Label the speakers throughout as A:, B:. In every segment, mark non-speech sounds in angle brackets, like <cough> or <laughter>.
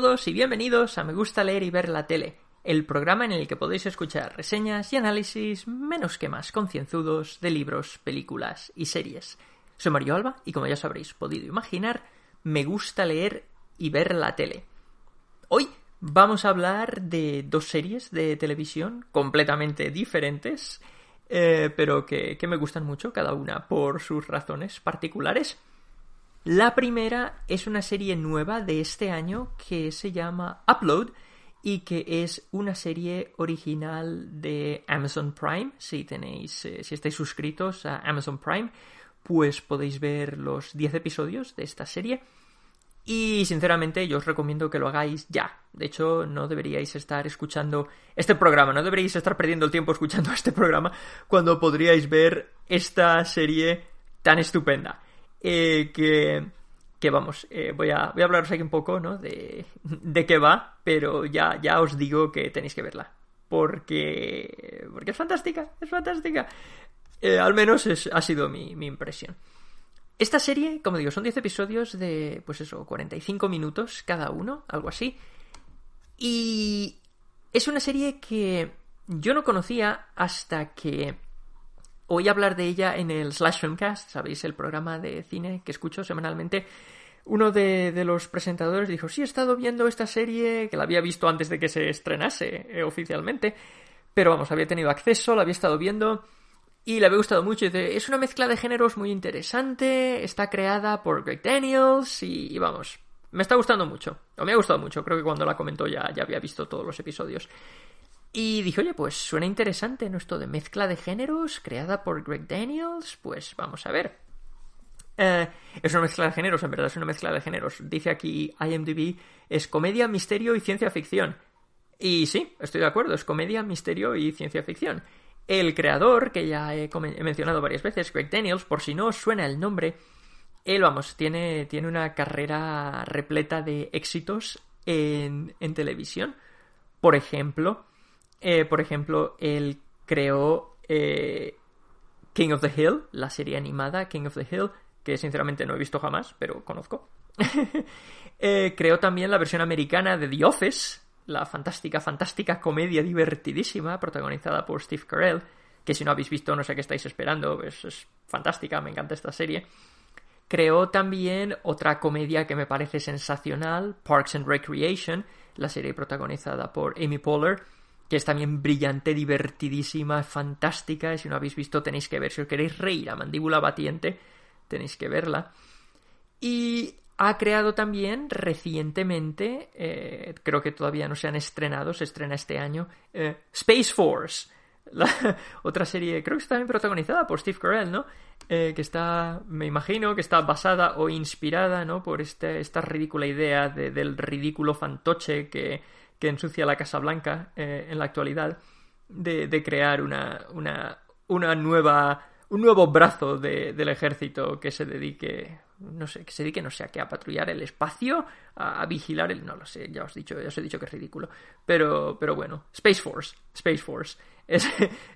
A: Todos y bienvenidos a Me gusta leer y ver la tele, el programa en el que podéis escuchar reseñas y análisis menos que más concienzudos de libros, películas y series. Soy Mario Alba y como ya os habréis podido imaginar, me gusta leer y ver la tele. Hoy vamos a hablar de dos series de televisión completamente diferentes, eh, pero que, que me gustan mucho, cada una por sus razones particulares. La primera es una serie nueva de este año que se llama Upload y que es una serie original de Amazon Prime. Si tenéis, eh, si estáis suscritos a Amazon Prime, pues podéis ver los 10 episodios de esta serie. Y sinceramente yo os recomiendo que lo hagáis ya. De hecho, no deberíais estar escuchando este programa, no deberíais estar perdiendo el tiempo escuchando <laughs> este programa cuando podríais ver esta serie tan estupenda. Eh, que, que vamos, eh, voy, a, voy a hablaros aquí un poco, ¿no? De, de qué va, pero ya, ya os digo que tenéis que verla. Porque, porque es fantástica, es fantástica. Eh, al menos es, ha sido mi, mi impresión. Esta serie, como digo, son 10 episodios de, pues eso, 45 minutos cada uno, algo así. Y es una serie que yo no conocía hasta que oí hablar de ella en el Slash Filmcast, ¿sabéis? El programa de cine que escucho semanalmente. Uno de, los presentadores dijo, sí, he estado viendo esta serie, que la había visto antes de que se estrenase eh, oficialmente, pero vamos, había tenido acceso, la había estado viendo y le había gustado mucho. Dice, es una mezcla de géneros muy interesante, está creada por Greg Daniels y, y, vamos, me está gustando mucho, o me ha gustado mucho, creo que cuando la comentó ya, ya había visto todos los episodios. Y dije, oye, pues suena interesante, ¿no? Esto de mezcla de géneros creada por Greg Daniels, pues vamos a ver. Eh, es una mezcla de géneros, en verdad es una mezcla de géneros. Dice aquí IMDb, es comedia, misterio y ciencia ficción. Y sí, estoy de acuerdo, es comedia, misterio y ciencia ficción. El creador, que ya he, mencionado varias veces, Greg Daniels, por si no os suena el nombre, él, vamos, tiene, tiene una carrera repleta de éxitos en, en televisión. Por ejemplo, eh, por ejemplo, él creó eh, King of the Hill, la serie animada King of the Hill, que sinceramente no he visto jamás, pero conozco. <laughs> eh, creó también la versión americana de The Office, la fantástica, fantástica comedia divertidísima protagonizada por Steve Carell, que si no habéis visto no sé qué estáis esperando, es, es fantástica, me encanta esta serie. Creó también otra comedia que me parece sensacional, Parks and Recreation, la serie protagonizada por Amy Poehler, que es también brillante, divertidísima, fantástica, si no habéis visto tenéis que ver, si os queréis reír a mandíbula batiente, tenéis que verla. Y ha creado también recientemente, eh, creo que todavía no se han estrenado, se estrena este año, eh, Space Force, la, <laughs> otra serie, creo que está también protagonizada por Steve Carell, ¿no? Eh, que está, me imagino, que está basada o inspirada, ¿no? Por este, esta ridícula idea de, del ridículo fantoche que, que ensucia la Casa Blanca eh, en la actualidad, de, crear una, una, una, nueva un nuevo brazo de, del ejército que se dedique no sé que se dedique no sé a qué a patrullar el espacio a, a, vigilar el no lo sé ya os he dicho ya os he dicho que es ridículo pero pero bueno Space Force Space Force <laughs> es,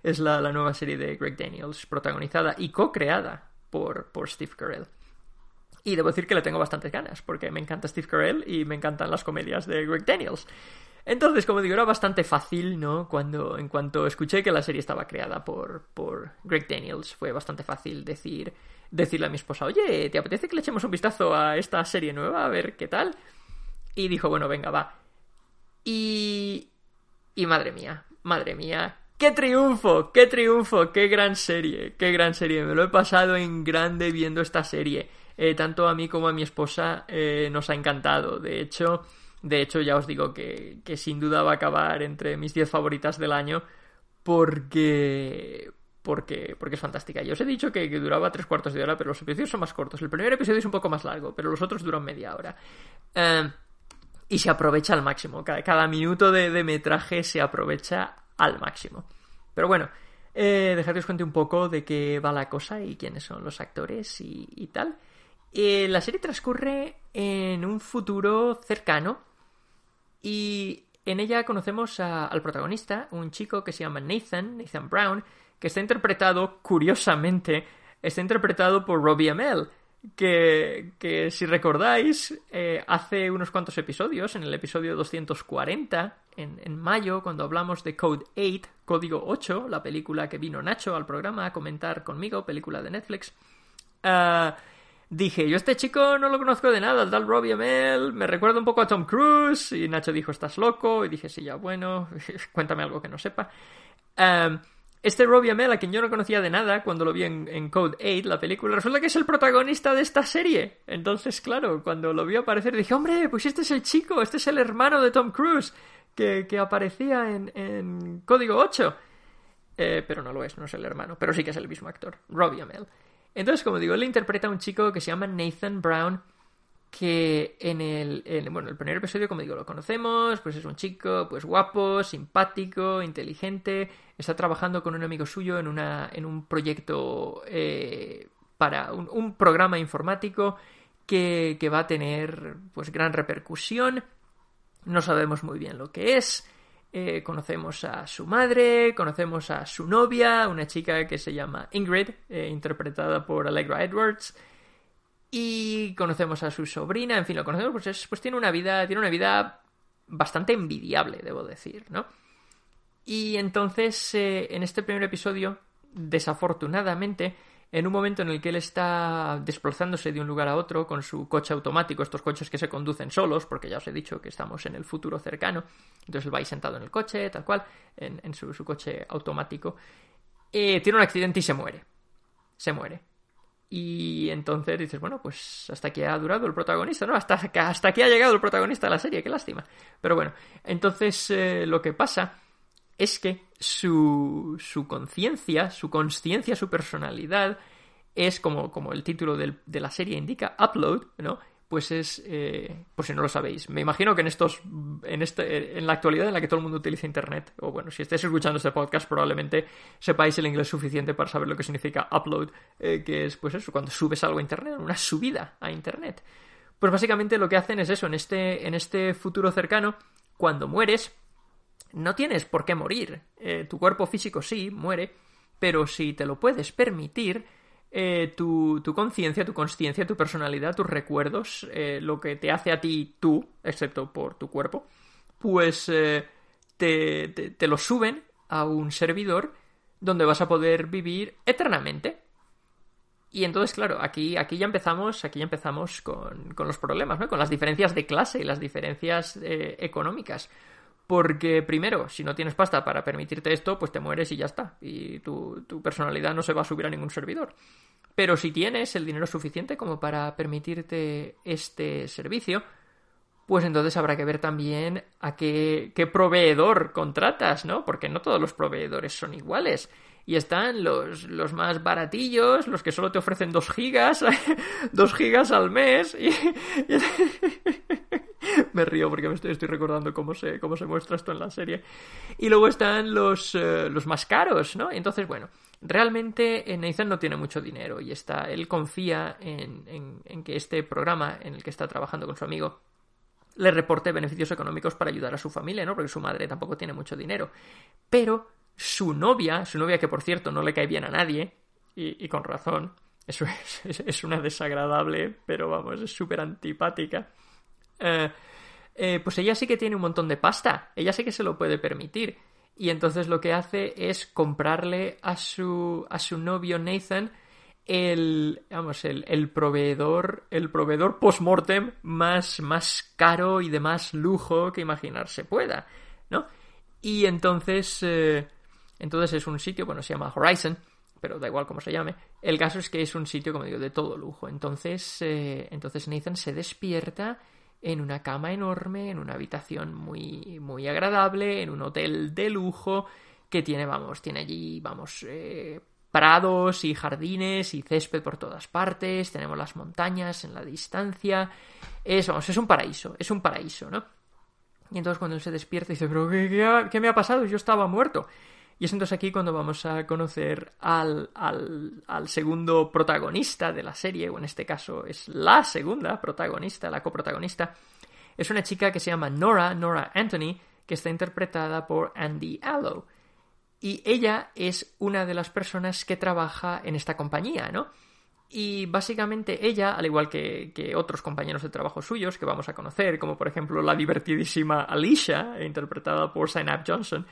A: es la, la nueva serie de Greg Daniels protagonizada y co-creada por, por Steve Carell. Y debo decir que le tengo bastantes ganas porque me encanta Steve Carell y me encantan las comedias de Greg Daniels Entonces, como digo, era bastante fácil, ¿no? Cuando, en cuanto escuché que la serie estaba creada por, por Greg Daniels, fue bastante fácil decir, decirle a mi esposa, oye, ¿te apetece que le echemos un vistazo a esta serie nueva? A ver qué tal. Y dijo, bueno, venga, va. Y... Y madre mía, madre mía, ¡Qué triunfo! ¡Qué triunfo! ¡Qué gran serie! ¡Qué gran serie! Me lo he pasado en grande viendo esta serie. Eh, tanto a mí como a mi esposa eh, nos ha encantado. De hecho, de hecho, ya os digo que, que sin duda va a acabar entre mis 10 favoritas del año porque, porque, porque es fantástica. Yo os he dicho que, duraba tres cuartos de hora, pero los episodios son más cortos. El primer episodio es un poco más largo, pero los otros duran media hora. Eh, y se aprovecha al máximo. Cada, minuto de, metraje se aprovecha al máximo. Pero bueno, eh, dejad que os cuente un poco de qué va la cosa y quiénes son los actores y, tal. Eh, la serie transcurre en un futuro cercano y en ella conocemos al protagonista, un chico que se llama Nathan, Nathan Brown, que está interpretado, curiosamente, está interpretado por Robbie Amell, que, que si recordáis, eh, hace unos cuantos episodios, en el episodio 240, en, en, mayo, cuando hablamos de Code 8, Código 8, la película que vino Nacho al programa a comentar conmigo, película de Netflix, uh, dije, yo este chico no lo conozco de nada, tal Robbie Amell, me recuerda un poco a Tom Cruise, y Nacho dijo, estás loco, y dije, sí, ya bueno, <laughs> cuéntame algo que no sepa. Este Robbie Amell, a quien yo no conocía de nada cuando lo vi en, Code 8, la película, resulta que es el protagonista de esta serie. Entonces, claro, cuando lo vi aparecer dije, hombre, pues este es el chico, este es el hermano de Tom Cruise que, aparecía en, Código 8. Eh, pero no lo es, no es el hermano, pero sí que es el mismo actor, Robbie Amell. Entonces, como digo, él interpreta a un chico que se llama Nathan Brown, que en el, bueno, el primer episodio, como digo, lo conocemos, pues es un chico, pues guapo, simpático, inteligente, está trabajando con un amigo suyo en, una, en un proyecto eh, para un, programa informático que, que va a tener pues gran repercusión, no sabemos muy bien lo que es, eh, conocemos a su madre, conocemos a su novia, una chica que se llama Ingrid, eh, interpretada por Allegra Edwards, y conocemos a su sobrina, en fin, lo conocemos, pues, pues tiene una vida, tiene una vida bastante envidiable, debo decir, ¿no? Y entonces, eh, en este primer episodio, desafortunadamente, en un momento en el que él está desplazándose de un lugar a otro con su coche automático, estos coches que se conducen solos, porque ya os he dicho que estamos en el futuro cercano, entonces él va ahí sentado en el coche, tal cual, en, su, coche automático, eh, tiene un accidente y se muere. Se muere. Y entonces dices, bueno, pues hasta aquí ha durado el protagonista, ¿no? Hasta, hasta aquí ha llegado el protagonista de la serie, qué lástima. Pero bueno, entonces eh, lo que pasa es que su, su conciencia, su conciencia, su personalidad es como, como el título de la serie indica, upload, ¿no? Pues es, eh, por si no lo sabéis, me imagino que en estos, en este, en la actualidad en la que todo el mundo utiliza internet, o bueno, si estáis escuchando este podcast probablemente sepáis el inglés suficiente para saber lo que significa upload, eh, que es pues eso, cuando subes algo a internet, una subida a internet. Pues básicamente lo que hacen es eso, en este, en este futuro cercano, cuando mueres, no tienes por qué morir. Eh, tu cuerpo físico sí, muere, pero si te lo puedes permitir, eh, tu, conciencia, tu consciencia, tu personalidad, tus recuerdos, eh, lo que te hace a ti tú, excepto por tu cuerpo, pues te, te, lo suben a un servidor donde vas a poder vivir eternamente. Y entonces, claro, aquí, aquí ya empezamos, aquí ya empezamos con, con los problemas, ¿no? Con las diferencias de clase y las diferencias económicas. Porque primero, si no tienes pasta para permitirte esto, pues te mueres y ya está. Y tu, personalidad no se va a subir a ningún servidor. Pero si tienes el dinero suficiente como para permitirte este servicio, pues entonces habrá que ver también a qué, qué, proveedor contratas, ¿no? Porque no todos los proveedores son iguales. Y están los, los más baratillos, los que solo te ofrecen 2 gigas, <laughs> 2 gigas al mes. y, <laughs> <laughs> me río porque me estoy, recordando cómo se, cómo se muestra esto en la serie. Y luego están los, eh, más caros, ¿no? Entonces, bueno, realmente eh, Nathan no tiene mucho dinero y está, él confía en, en, que este programa en el que está trabajando con su amigo le reporte beneficios económicos para ayudar a su familia, ¿no? Porque su madre tampoco tiene mucho dinero. Pero su novia, su novia que por cierto no le cae bien a nadie, y, con razón, eso <laughs> es, es, una desagradable, pero vamos, es súper antipática. Eh, eh, pues ella sí que tiene un montón de pasta, ella sí que se lo puede permitir. Y entonces lo que hace es comprarle a su, a su novio Nathan el, vamos, el, el proveedor, el proveedor post-mortem más, más caro y de más lujo que imaginarse pueda, ¿no? Y entonces, eh, entonces es un sitio, bueno, se llama Horizon, pero da igual cómo se llame. El caso es que es un sitio, como digo, de todo lujo. Entonces, entonces Nathan se despierta en una cama enorme, en una habitación muy, muy agradable, en un hotel de lujo que tiene, vamos, tiene allí, vamos, eh, prados y jardines y césped por todas partes, tenemos las montañas en la distancia, es, vamos, es un paraíso, es un paraíso, ¿no? Y entonces cuando él se despierta dice, pero ¿qué, qué, me ha pasado? Yo estaba muerto. Y es entonces aquí cuando vamos a conocer al, al, segundo protagonista de la serie, o en este caso es la segunda protagonista, la coprotagonista. Es una chica que se llama Nora, Nora Anthony, que está interpretada por Andy Allo. Y ella es una de las personas que trabaja en esta compañía, ¿no? Y básicamente ella, al igual que, que, otros compañeros de trabajo suyos que vamos a conocer, como por ejemplo la divertidísima Alicia, interpretada por Synap Johnson,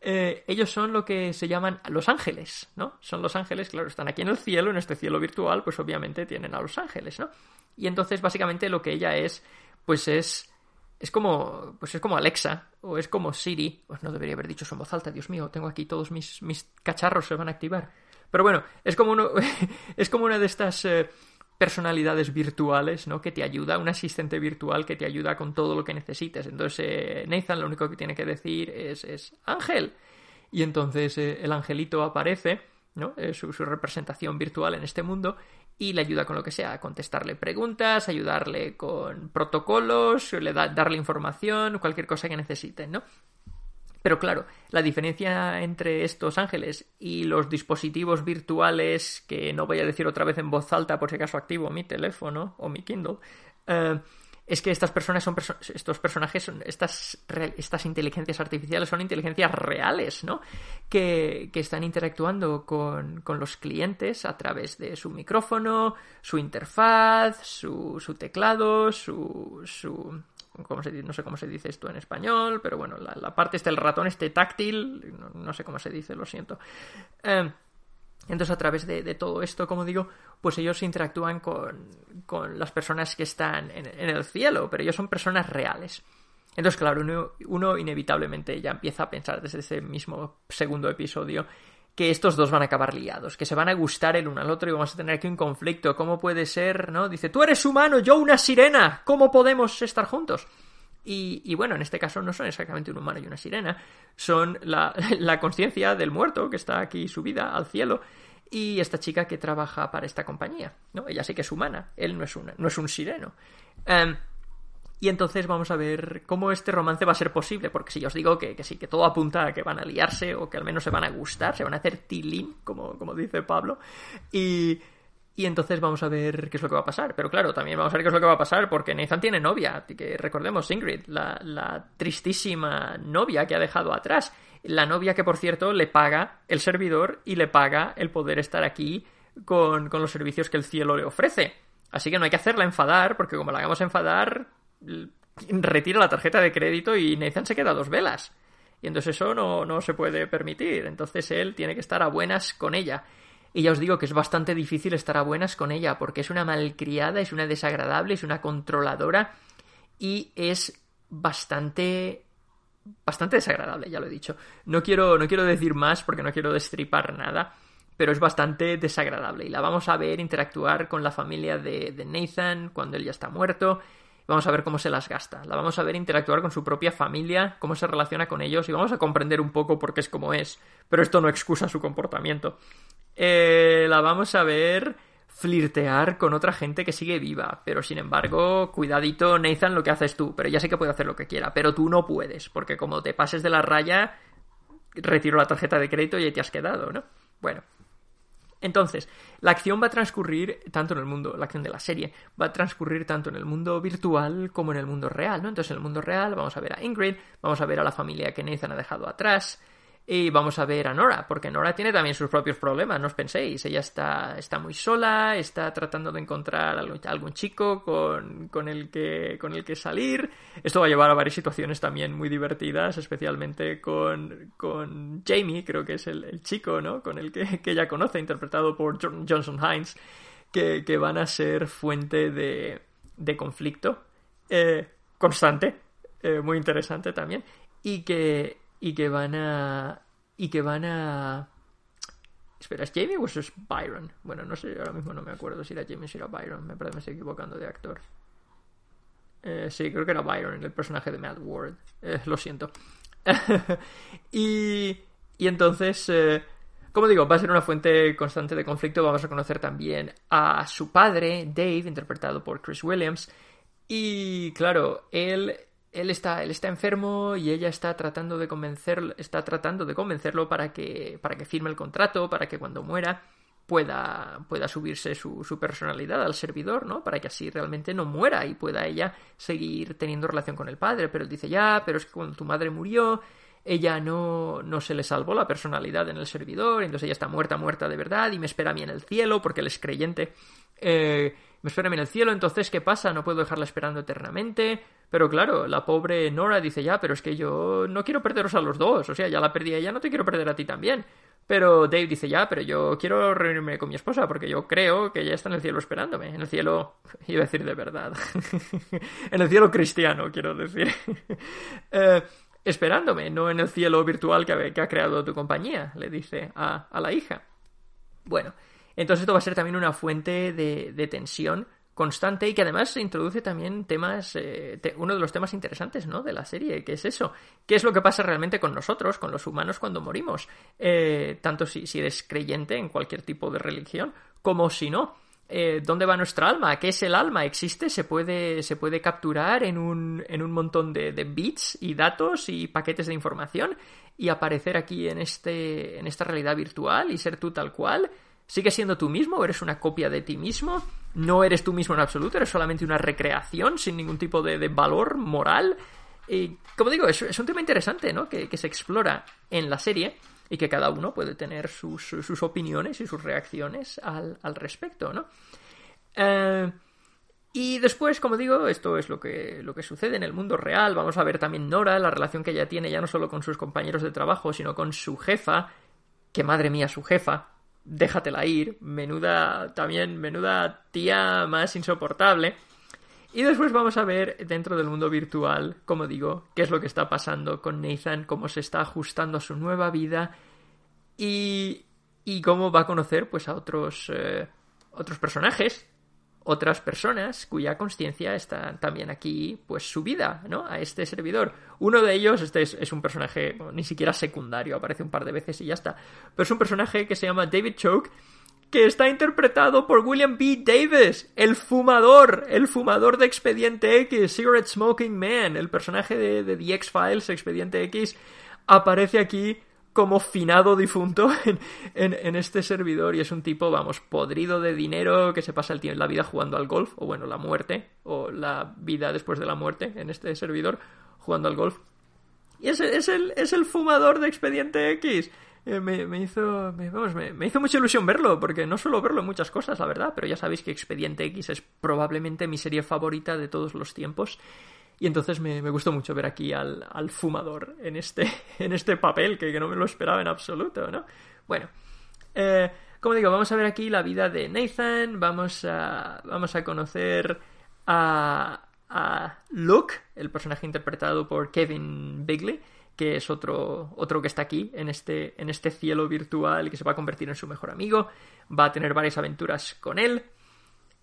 A: eh, ellos son lo que se llaman los ángeles, ¿no? Son los ángeles, claro, están aquí en el cielo, en este cielo virtual, pues obviamente tienen a los ángeles, ¿no? Y entonces básicamente lo que ella es, pues es es como pues es como Alexa o es como Siri, pues no debería haber dicho eso en voz alta, Dios mío, tengo aquí todos mis, mis cacharros se van a activar. Pero bueno, es como uno <laughs> es como una de estas eh, personalidades virtuales, ¿no? Que te ayuda, un asistente virtual que te ayuda con todo lo que necesites. Entonces, eh, Nathan lo único que tiene que decir es, es Ángel. Y entonces eh, el angelito aparece, ¿no? Su, su, representación virtual en este mundo y le ayuda con lo que sea, a contestarle preguntas, ayudarle con protocolos, le da, darle información, cualquier cosa que necesiten, ¿no? Pero claro, la diferencia entre estos ángeles y los dispositivos virtuales, que no voy a decir otra vez en voz alta por si acaso activo mi teléfono o mi Kindle, eh, es que estas personas son estos personajes son estas estas inteligencias artificiales son inteligencias reales no que, que están interactuando con, con, los clientes a través de su micrófono su interfaz su, su teclado su, su no sé cómo se dice esto en español, pero bueno, la, parte este, el ratón este táctil, no, sé cómo se dice, lo siento. Eh, entonces, a través de, todo esto, como digo, pues ellos interactúan con, con las personas que están en, el cielo, pero ellos son personas reales. Entonces, claro, uno inevitablemente ya empieza a pensar desde ese mismo segundo episodio que estos dos van a acabar liados, que se van a gustar el uno al otro y vamos a tener aquí un conflicto. ¿Cómo puede ser, no? Dice, tú eres humano, yo una sirena, ¿cómo podemos estar juntos? Y, bueno, en este caso no son exactamente un humano y una sirena, son la, <laughs> la conciencia del muerto que está aquí subida al cielo y esta chica que trabaja para esta compañía, ¿no? Ella sí que es humana, él no es, una, no es un sireno. Um, y entonces vamos a ver cómo este romance va a ser posible, porque si yo os digo que, que, sí, que todo apunta a que van a liarse o que al menos se van a gustar, se van a hacer tilín, como, como dice Pablo, y, y entonces vamos a ver qué es lo que va a pasar. Pero claro, también vamos a ver qué es lo que va a pasar porque Nathan tiene novia, que recordemos Ingrid, la, la tristísima novia que ha dejado atrás. La novia que, por cierto, le paga el servidor y le paga el poder estar aquí con, con los servicios que el cielo le ofrece. Así que no hay que hacerla enfadar, porque como la hagamos enfadar, retira la tarjeta de crédito y Nathan se queda a dos velas. Y entonces eso no, no se puede permitir. Entonces él tiene que estar a buenas con ella. Y ya os digo que es bastante difícil estar a buenas con ella, porque es una malcriada, es una desagradable, es una controladora y es bastante bastante desagradable, ya lo he dicho. No quiero, no quiero decir más porque no quiero destripar nada, pero es bastante desagradable. Y la vamos a ver interactuar con la familia de, de Nathan cuando él ya está muerto vamos a ver cómo se las gasta. La vamos a ver interactuar con su propia familia, cómo se relaciona con ellos y vamos a comprender un poco por qué es como es. Pero esto no excusa su comportamiento. Eh, la vamos a ver flirtear con otra gente que sigue viva. Pero sin embargo, cuidadito, Nathan, lo que haces tú. Pero ya sé que puede hacer lo que quiera. Pero tú no puedes. Porque como te pases de la raya, retiro la tarjeta de crédito y ahí te has quedado, ¿no? Bueno, entonces, la acción va a transcurrir tanto en el mundo, la acción de la serie, va a transcurrir tanto en el mundo virtual como en el mundo real, ¿no? Entonces, en el mundo real vamos a ver a Ingrid, vamos a ver a la familia que Nathan ha dejado atrás, Y vamos a ver a Nora, porque Nora tiene también sus propios problemas, no os penséis. Ella está, está muy sola, está tratando de encontrar algún, chico con, el que, con el que salir. Esto va a llevar a varias situaciones también muy divertidas, especialmente con, con Jamie, creo que es el, chico, ¿no? Con el que, ella conoce, interpretado por Johnson Hines, que, van a ser fuente de, de conflicto eh, constante, eh, muy interesante también, y que y que van a. y que van a. Espera, ¿es Jamie o es Byron? Bueno, no sé, ahora mismo no me acuerdo si era Jamie o si era Byron. Me parece que me estoy equivocando de actor. Eh, sí, creo que era Byron, el personaje de Matt Ward. Eh, lo siento. <laughs> y, y entonces, eh, como digo, va a ser una fuente constante de conflicto. Vamos a conocer también a su padre, Dave, interpretado por Chris Williams. Y claro, él él está, él está enfermo y ella está tratando de convencerlo, está tratando de convencerlo para que, para que firme el contrato, para que cuando muera pueda, pueda subirse su, personalidad al servidor, ¿no? Para que así realmente no muera y pueda ella seguir teniendo relación con el padre. Pero él dice, ya, pero es que cuando tu madre murió, ella no, no se le salvó la personalidad en el servidor, entonces ella está muerta, muerta de verdad y me espera a mí en el cielo porque él es creyente. Eh, me en el cielo, entonces ¿qué pasa? No puedo dejarla esperando eternamente. Pero claro, la pobre Nora dice ya, pero es que yo no quiero perderos a los dos, o sea, ya la perdí a ella, no te quiero perder a ti también. Pero Dave dice ya, pero yo quiero reunirme con mi esposa porque yo creo que ella está en el cielo esperándome. En el cielo, <laughs> iba a decir de verdad. <laughs> en el cielo cristiano, quiero decir. <laughs> Eh, esperándome, no en el cielo virtual que ha, que ha creado tu compañía, le dice a, a, la hija. Bueno, entonces esto va a ser también una fuente de, de tensión constante y que además introduce también temas, eh, uno de los temas interesantes ¿no? de la serie, que es eso, qué es lo que pasa realmente con nosotros, con los humanos cuando morimos, eh, tanto si, si, eres creyente en cualquier tipo de religión, como si no. Eh, ¿Dónde va nuestra alma? ¿Qué es el alma? ¿Existe? ¿Se puede, se puede capturar en un, en un montón de, de bits y datos y paquetes de información y aparecer aquí en, este, en esta realidad virtual y ser tú tal cual? ¿Sigues siendo tú mismo eres una copia de ti mismo? No eres tú mismo en absoluto, eres solamente una recreación sin ningún tipo de, valor moral. Y, como digo, es, un tema interesante, ¿no? Que, se explora en la serie y que cada uno puede tener sus, opiniones y sus reacciones al, respecto, ¿no? Eh, y después, como digo, esto es lo que, lo que sucede en el mundo real. Vamos a ver también Nora, la relación que ella tiene ya no solo con sus compañeros de trabajo, sino con su jefa, que madre mía, su jefa, déjatela ir, menuda también, menuda tía más insoportable. Y después vamos a ver dentro del mundo virtual, como digo, qué es lo que está pasando con Nathan, cómo se está ajustando a su nueva vida y, y cómo va a conocer pues a otros, eh, otros personajes otras personas cuya conciencia está también aquí, pues subida, ¿no? A este servidor. Uno de ellos, este es, un personaje ni siquiera secundario, aparece un par de veces y ya está. Pero es un personaje que se llama David Choke, que está interpretado por William B. Davis, el fumador, el fumador de Expediente X, Cigarette Smoking Man, el personaje de, de The X-Files, Expediente X, aparece aquí como finado difunto <laughs> en, este servidor y es un tipo, vamos, podrido de dinero que se pasa el tiempo, la vida jugando al golf, o bueno, la muerte, o la vida después de la muerte en este servidor jugando al golf. Y es, es, el, es el fumador de Expediente X. Eh, me, hizo, vamos, me, hizo mucha ilusión verlo, porque no suelo verlo en muchas cosas, la verdad, pero ya sabéis que Expediente X es probablemente mi serie favorita de todos los tiempos. Y entonces me, gustó mucho ver aquí al, al, fumador en este, <laughs> en este papel, que, no me lo esperaba en absoluto, ¿no? Bueno, eh, como digo, vamos a ver aquí la vida de Nathan, vamos a, vamos a conocer a, a Luke, el personaje interpretado por Kevin Bigley, que es otro, otro que está aquí en este, en este cielo virtual que se va a convertir en su mejor amigo, va a tener varias aventuras con él.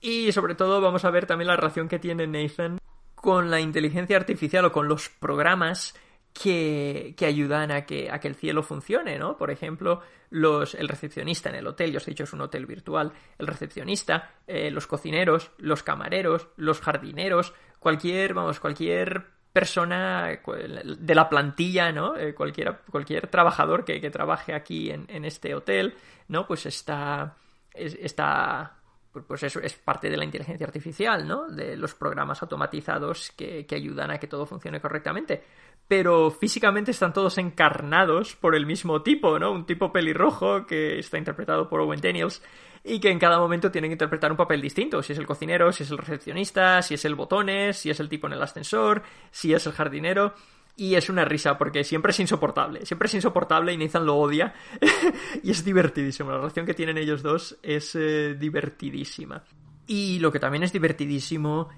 A: Y sobre todo vamos a ver también la relación que tiene Nathan con la inteligencia artificial o con los programas que, que, ayudan a que, a que el cielo funcione, ¿no? Por ejemplo, los, el recepcionista en el hotel, yo os he dicho es un hotel virtual, el recepcionista, eh, los cocineros, los camareros, los jardineros, cualquier, vamos, cualquier persona de la plantilla, ¿no? Eh, cualquier, cualquier trabajador que, que trabaje aquí en, en, este hotel, ¿no? Pues está, está pues, eso es parte de la inteligencia artificial, ¿no? De los programas automatizados que, que ayudan a que todo funcione correctamente. Pero físicamente están todos encarnados por el mismo tipo, ¿no? Un tipo pelirrojo que está interpretado por Owen Daniels y que en cada momento tienen que interpretar un papel distinto. Si es el cocinero, si es el recepcionista, si es el botones, si es el tipo en el ascensor, si es el jardinero. Y es una risa porque siempre es insoportable. Siempre es insoportable y Nathan lo odia. <laughs> y es divertidísimo. La relación que tienen ellos dos es eh, divertidísima. Y lo que también es divertidísimo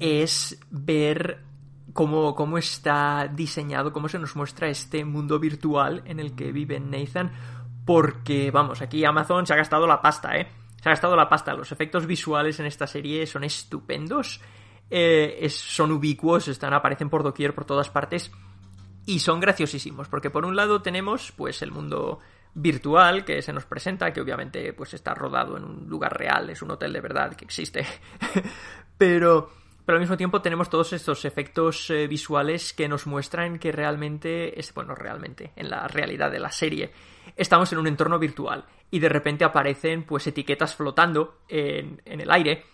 A: es ver cómo, cómo está diseñado, cómo se nos muestra este mundo virtual en el que vive Nathan. Porque, vamos, aquí Amazon se ha gastado la pasta, ¿eh? Se ha gastado la pasta. Los efectos visuales en esta serie son estupendos eh, son ubicuos, están, aparecen por doquier, por todas partes, y son graciosísimos, porque por un lado tenemos pues el mundo virtual que se nos presenta, que obviamente pues está rodado en un lugar real, es un hotel de verdad que existe, <laughs> pero, pero al mismo tiempo tenemos todos estos efectos eh, visuales que nos muestran que realmente, es, bueno, realmente, en la realidad de la serie, estamos en un entorno virtual y de repente aparecen pues etiquetas flotando en, en el aire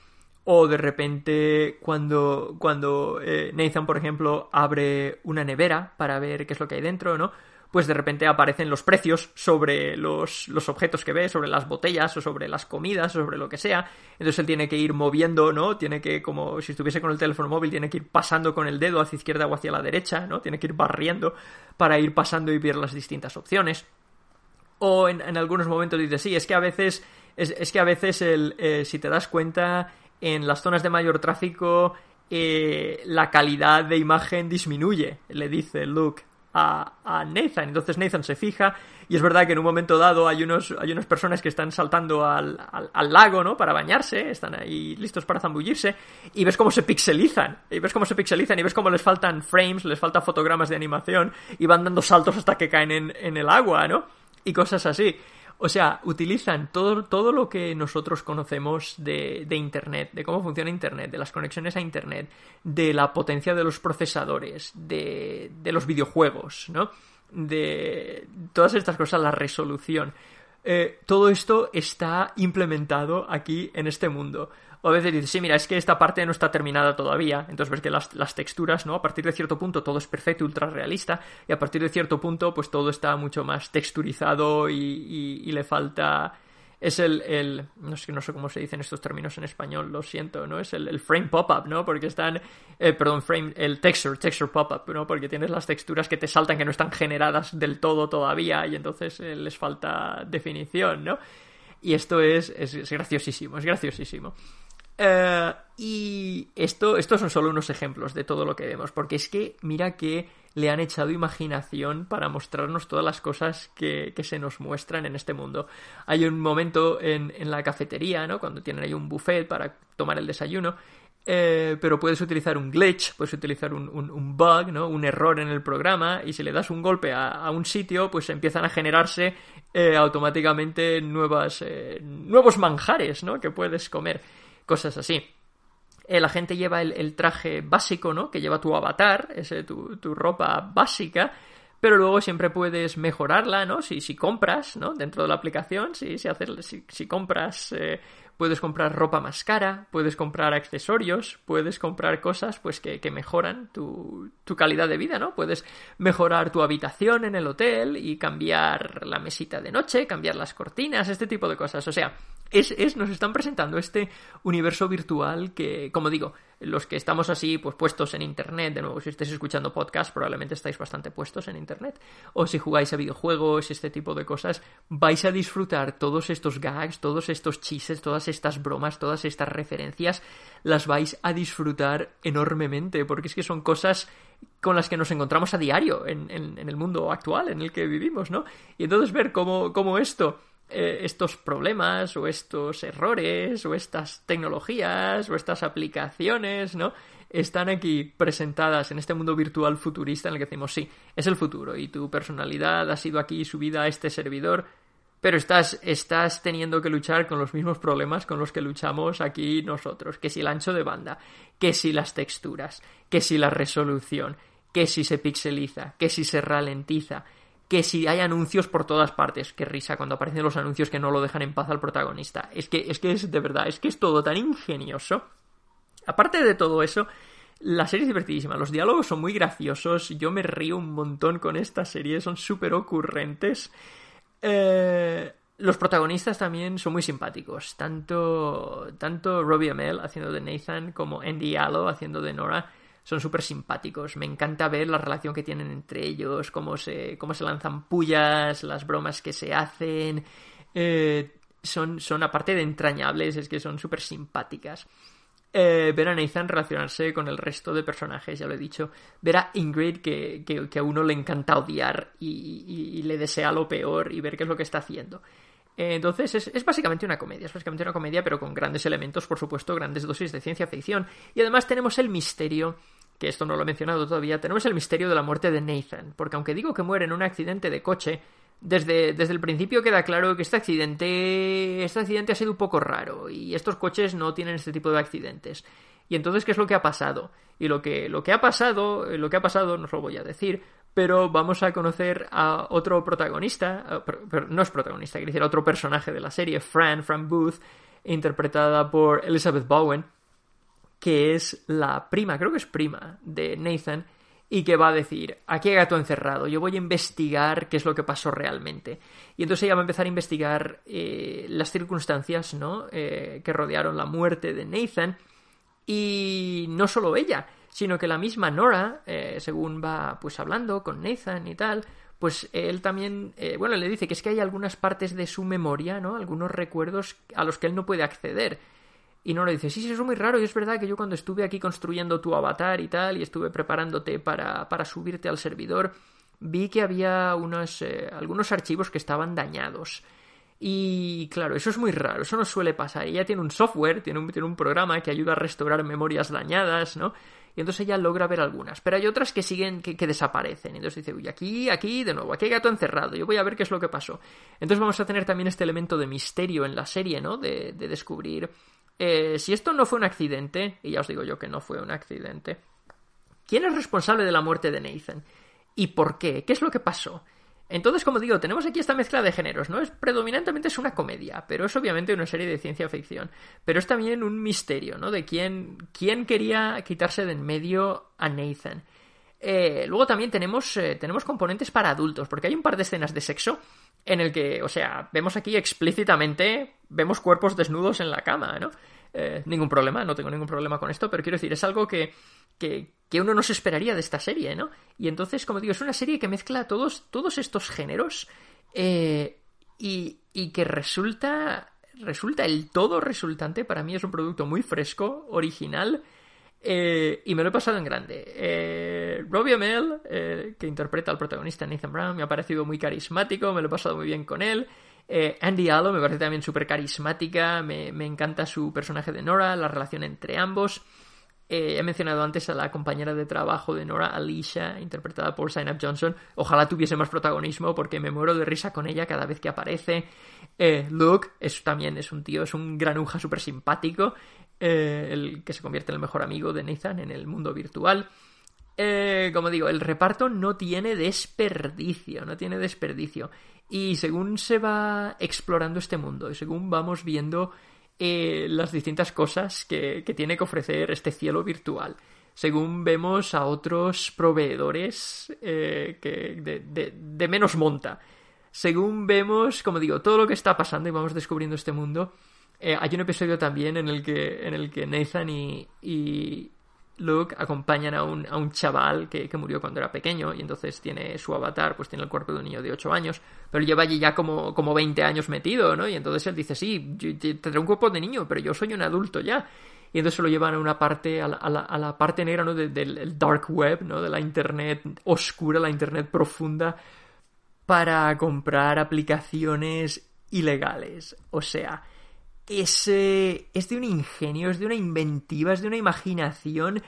A: o de repente cuando, cuando eh, Nathan, por ejemplo, abre una nevera para ver qué es lo que hay dentro, ¿no? Pues de repente aparecen los precios sobre los, los objetos que ve, sobre las botellas o sobre las comidas, sobre lo que sea. Entonces él tiene que ir moviendo, ¿no? Tiene que, como si estuviese con el teléfono móvil, tiene que ir pasando con el dedo hacia izquierda o hacia la derecha, ¿no? Tiene que ir barriendo para ir pasando y ver las distintas opciones. O en, algunos momentos dice, sí, es que a veces, es, que a veces el, eh, si te das cuenta, en las zonas de mayor tráfico eh, la calidad de imagen disminuye, le dice Luke a, a, Nathan. Entonces Nathan se fija y es verdad que en un momento dado hay, unos, hay unas personas que están saltando al, al, lago, ¿no? Para bañarse, están ahí listos para zambullirse y ves cómo se pixelizan, y ves cómo se pixelizan y ves cómo les faltan frames, les faltan fotogramas de animación y van dando saltos hasta que caen en, en el agua, ¿no? Y cosas así. O sea, utilizan todo, todo lo que nosotros conocemos de, de, Internet, de cómo funciona Internet, de las conexiones a Internet, de la potencia de los procesadores, de, de los videojuegos, ¿no? De todas estas cosas, la resolución. Eh, todo esto está implementado aquí en este mundo. O a veces dices, sí, mira, es que esta parte no está terminada todavía. Entonces ves que las, las, texturas, ¿no? A partir de cierto punto todo es perfecto, ultra realista. Y a partir de cierto punto, pues todo está mucho más texturizado y, y, le falta. Es el, el. no, sé, no sé cómo se dicen estos términos en español, lo siento, ¿no? Es el, el frame pop-up, ¿no? Porque están. Eh, perdón, frame. El texture, texture pop-up, ¿no? Porque tienes las texturas que te saltan que no están generadas del todo todavía y entonces eh, les falta definición, ¿no? Y esto es, es, es graciosísimo, es graciosísimo. Eh, y esto, estos son solo unos ejemplos de todo lo que vemos, porque es que mira que le han echado imaginación para mostrarnos todas las cosas que, que se nos muestran en este mundo. Hay un momento en, en, la cafetería, ¿no? Cuando tienen ahí un buffet para tomar el desayuno, eh, pero puedes utilizar un glitch, puedes utilizar un, un, bug, ¿no? Un error en el programa, y si le das un golpe a, a un sitio, pues empiezan a generarse eh, automáticamente nuevas, nuevos manjares, ¿no? Que puedes comer cosas así. Eh, la gente lleva el, traje básico, ¿no? Que lleva tu avatar, ese, tu, tu, ropa básica, pero luego siempre puedes mejorarla, ¿no? Si, si compras, ¿no? Dentro de la aplicación, si, si, haces, si, si compras eh, puedes comprar ropa más cara, puedes comprar accesorios, puedes comprar cosas pues que, que mejoran tu, tu, calidad de vida, ¿no? Puedes mejorar tu habitación en el hotel y cambiar la mesita de noche, cambiar las cortinas, este tipo de cosas. O sea, es, es, nos están presentando este universo virtual que, como digo, los que estamos así, pues puestos en internet, de nuevo, si estáis escuchando podcast, probablemente estáis bastante puestos en internet, o si jugáis a videojuegos, este tipo de cosas, vais a disfrutar todos estos gags, todos estos chistes, todas estas bromas, todas estas referencias, las vais a disfrutar enormemente, porque es que son cosas con las que nos encontramos a diario en, en, en el mundo actual en el que vivimos, ¿no? Y entonces ver cómo, cómo esto eh, estos problemas o estos errores o estas tecnologías o estas aplicaciones, ¿no? Están aquí presentadas en este mundo virtual futurista en el que decimos, sí, es el futuro y tu personalidad ha sido aquí subida a este servidor, pero estás, estás teniendo que luchar con los mismos problemas con los que luchamos aquí nosotros, que si el ancho de banda, que si las texturas, que si la resolución, que si se pixeliza, que si se ralentiza, que si hay anuncios por todas partes. Qué risa cuando aparecen los anuncios que no lo dejan en paz al protagonista. Es que es, que es de verdad, es que es todo tan ingenioso. Aparte de todo eso, la serie es divertidísima, los diálogos son muy graciosos, yo me río un montón con esta serie, son súper ocurrentes. Eh, los protagonistas también son muy simpáticos, tanto, tanto Robbie Amell haciendo de Nathan como Andy Allo haciendo de Nora son súper simpáticos. Me encanta ver la relación que tienen entre ellos, cómo se, cómo se lanzan pullas, las bromas que se hacen. Eh, son, son, aparte de entrañables, es que son súper simpáticas. Eh, ver a Nathan relacionarse con el resto de personajes, ya lo he dicho. Ver a Ingrid, que, que, a uno le encanta odiar y, le desea lo peor y ver qué es lo que está haciendo. Eh, entonces es, básicamente una comedia, es básicamente una comedia, pero con grandes elementos, por supuesto, grandes dosis de ciencia ficción. Y además tenemos el misterio que esto no lo he mencionado todavía, tenemos el misterio de la muerte de Nathan, porque aunque digo que muere en un accidente de coche, desde, desde el principio queda claro que este accidente, este accidente ha sido un poco raro y estos coches no tienen este tipo de accidentes. Y entonces, ¿qué es lo que ha pasado? Y lo que, lo que ha pasado, lo que ha pasado, no os lo voy a decir, pero vamos a conocer a otro protagonista, pero no es protagonista, quiere decir a otro personaje de la serie, Fran, Fran Booth, interpretada por Elizabeth Bowen, que es la prima, creo que es prima de Nathan, y que va a decir, aquí hay gato encerrado, yo voy a investigar qué es lo que pasó realmente. Y entonces ella va a empezar a investigar eh, las circunstancias ¿no? Eh, que rodearon la muerte de Nathan, y no solo ella, sino que la misma Nora, eh, según va pues hablando con Nathan y tal, pues él también, bueno, le dice que es que hay algunas partes de su memoria, ¿no? Algunos recuerdos a los que él no puede acceder. Y Nora dice, sí, sí, eso es muy raro y es verdad que yo cuando estuve aquí construyendo tu avatar y tal y estuve preparándote para, para subirte al servidor, vi que había unos, eh, algunos archivos que estaban dañados. Y claro, eso es muy raro, eso no suele pasar. Ella tiene un software, tiene un, tiene un programa que ayuda a restaurar memorias dañadas, ¿no? Y entonces ella logra ver algunas. Pero hay otras que siguen, que, desaparecen. Y entonces dice, uy, aquí, aquí, de nuevo, aquí hay gato encerrado. Yo voy a ver qué es lo que pasó. Entonces vamos a tener también este elemento de misterio en la serie, ¿no? De, de descubrir eh, si esto no fue un accidente, y ya os digo yo que no fue un accidente, ¿quién es responsable de la muerte de Nathan? ¿Y por qué? ¿Qué es lo que pasó? Entonces, como digo, tenemos aquí esta mezcla de géneros, ¿no? Es predominantemente es una comedia, pero es obviamente una serie de ciencia ficción. Pero es también un misterio, ¿no? De quién, quién quería quitarse de en medio a Nathan. Eh, luego también tenemos, eh, tenemos componentes para adultos, porque hay un par de escenas de sexo en el que, o sea, vemos aquí explícitamente, vemos cuerpos desnudos en la cama, ¿no? Eh, ningún problema, no tengo ningún problema con esto, pero quiero decir, es algo que, que, que, uno no se esperaría de esta serie, ¿no? Y entonces, como digo, es una serie que mezcla todos, todos estos géneros eh, y, y que resulta, resulta el todo resultante, para mí es un producto muy fresco, original, eh, y me lo he pasado en grande. Eh, Robbie Amell, eh, que interpreta al protagonista Nathan Brown, me ha parecido muy carismático, me lo he pasado muy bien con él. Andy Allo me parece también súper carismática, me, encanta su personaje de Nora, la relación entre ambos. he mencionado antes a la compañera de trabajo de Nora, Alicia, interpretada por Up Johnson. Ojalá tuviese más protagonismo porque me muero de risa con ella cada vez que aparece. Luke es, también es un tío, es un granuja súper simpático. Eh, el que se convierte en el mejor amigo de Nathan en el mundo virtual. Eh, como digo, el reparto no tiene desperdicio, no tiene desperdicio. Y según se va explorando este mundo y según vamos viendo eh, las distintas cosas que, tiene que ofrecer este cielo virtual, según vemos a otros proveedores que de, de menos monta, según vemos, como digo, todo lo que está pasando y vamos descubriendo este mundo, eh, hay un episodio también en el que, en el que Nathan y Luke acompañan a un, a un chaval que, que, murió cuando era pequeño y entonces tiene su avatar, pues tiene el cuerpo de un niño de 8 años, pero lleva allí ya como, como 20 años metido, ¿no? Y entonces él dice, sí, tendré un cuerpo de niño, pero yo soy un adulto ya. Y entonces lo llevan a una parte, a la, a la, parte negra, ¿no? del dark web, ¿no? De la internet oscura, la internet profunda, para comprar aplicaciones ilegales. O sea, es, es de un ingenio, es de una inventiva, es de una imaginación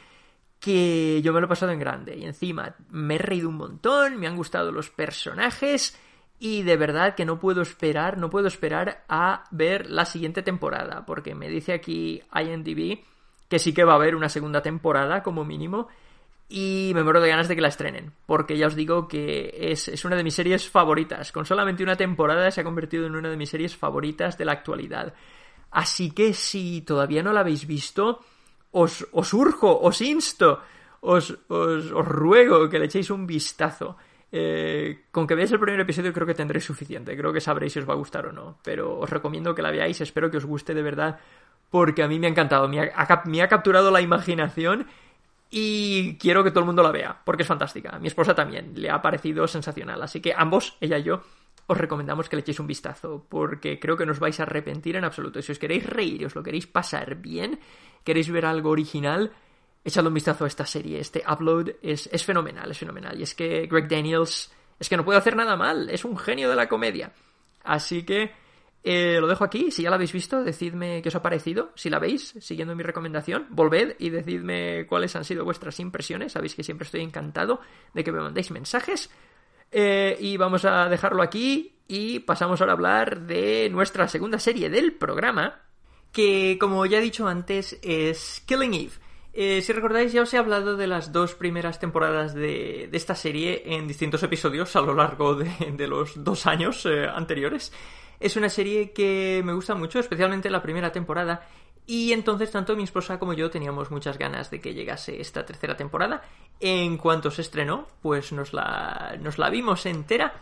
A: que yo me lo he pasado en grande. Y encima me he reído un montón, me han gustado los personajes y de verdad que no puedo esperar, no puedo esperar a ver la siguiente temporada, porque me dice aquí IMDb que sí que va a haber una segunda temporada como mínimo. y me muero de ganas de que la estrenen, porque ya os digo que es, es, una de mis series favoritas. Con solamente una temporada se ha convertido en una de mis series favoritas de la actualidad. Así que si todavía no la habéis visto, os, os urjo, os insto, os, os, ruego que le echéis un vistazo. Eh, con que veáis el primer episodio creo que tendréis suficiente, creo que sabréis si os va a gustar o no, pero os recomiendo que la veáis, espero que os guste de verdad, porque a mí me ha encantado, me ha, me ha capturado la imaginación y quiero que todo el mundo la vea, porque es fantástica. A mi esposa también le ha parecido sensacional. Así que ambos, ella y yo, os recomendamos que le echéis un vistazo, porque creo que no os vais a arrepentir en absoluto. Si os queréis reír, os lo queréis pasar bien, queréis ver algo original, echadle un vistazo a esta serie. Este upload es, es fenomenal, es fenomenal. Y es que Greg Daniels es que no puede hacer nada mal, es un genio de la comedia. Así que eh, lo dejo aquí. Si ya la habéis visto, decidme qué os ha parecido. Si la veis, siguiendo mi recomendación, volved y decidme cuáles han sido vuestras impresiones. Sabéis que siempre estoy encantado de que me mandéis mensajes. Eh, y vamos a dejarlo aquí y pasamos ahora a hablar de nuestra segunda serie del programa, que como ya he dicho antes es Killing Eve. Eh, si recordáis, ya os he hablado de las dos primeras temporadas de, esta serie en distintos episodios a lo largo de, los dos años anteriores. Es una serie que me gusta mucho, especialmente la primera temporada, y entonces tanto mi esposa como yo teníamos muchas ganas de que llegase esta tercera temporada. En cuanto se estrenó, pues nos la, nos la vimos entera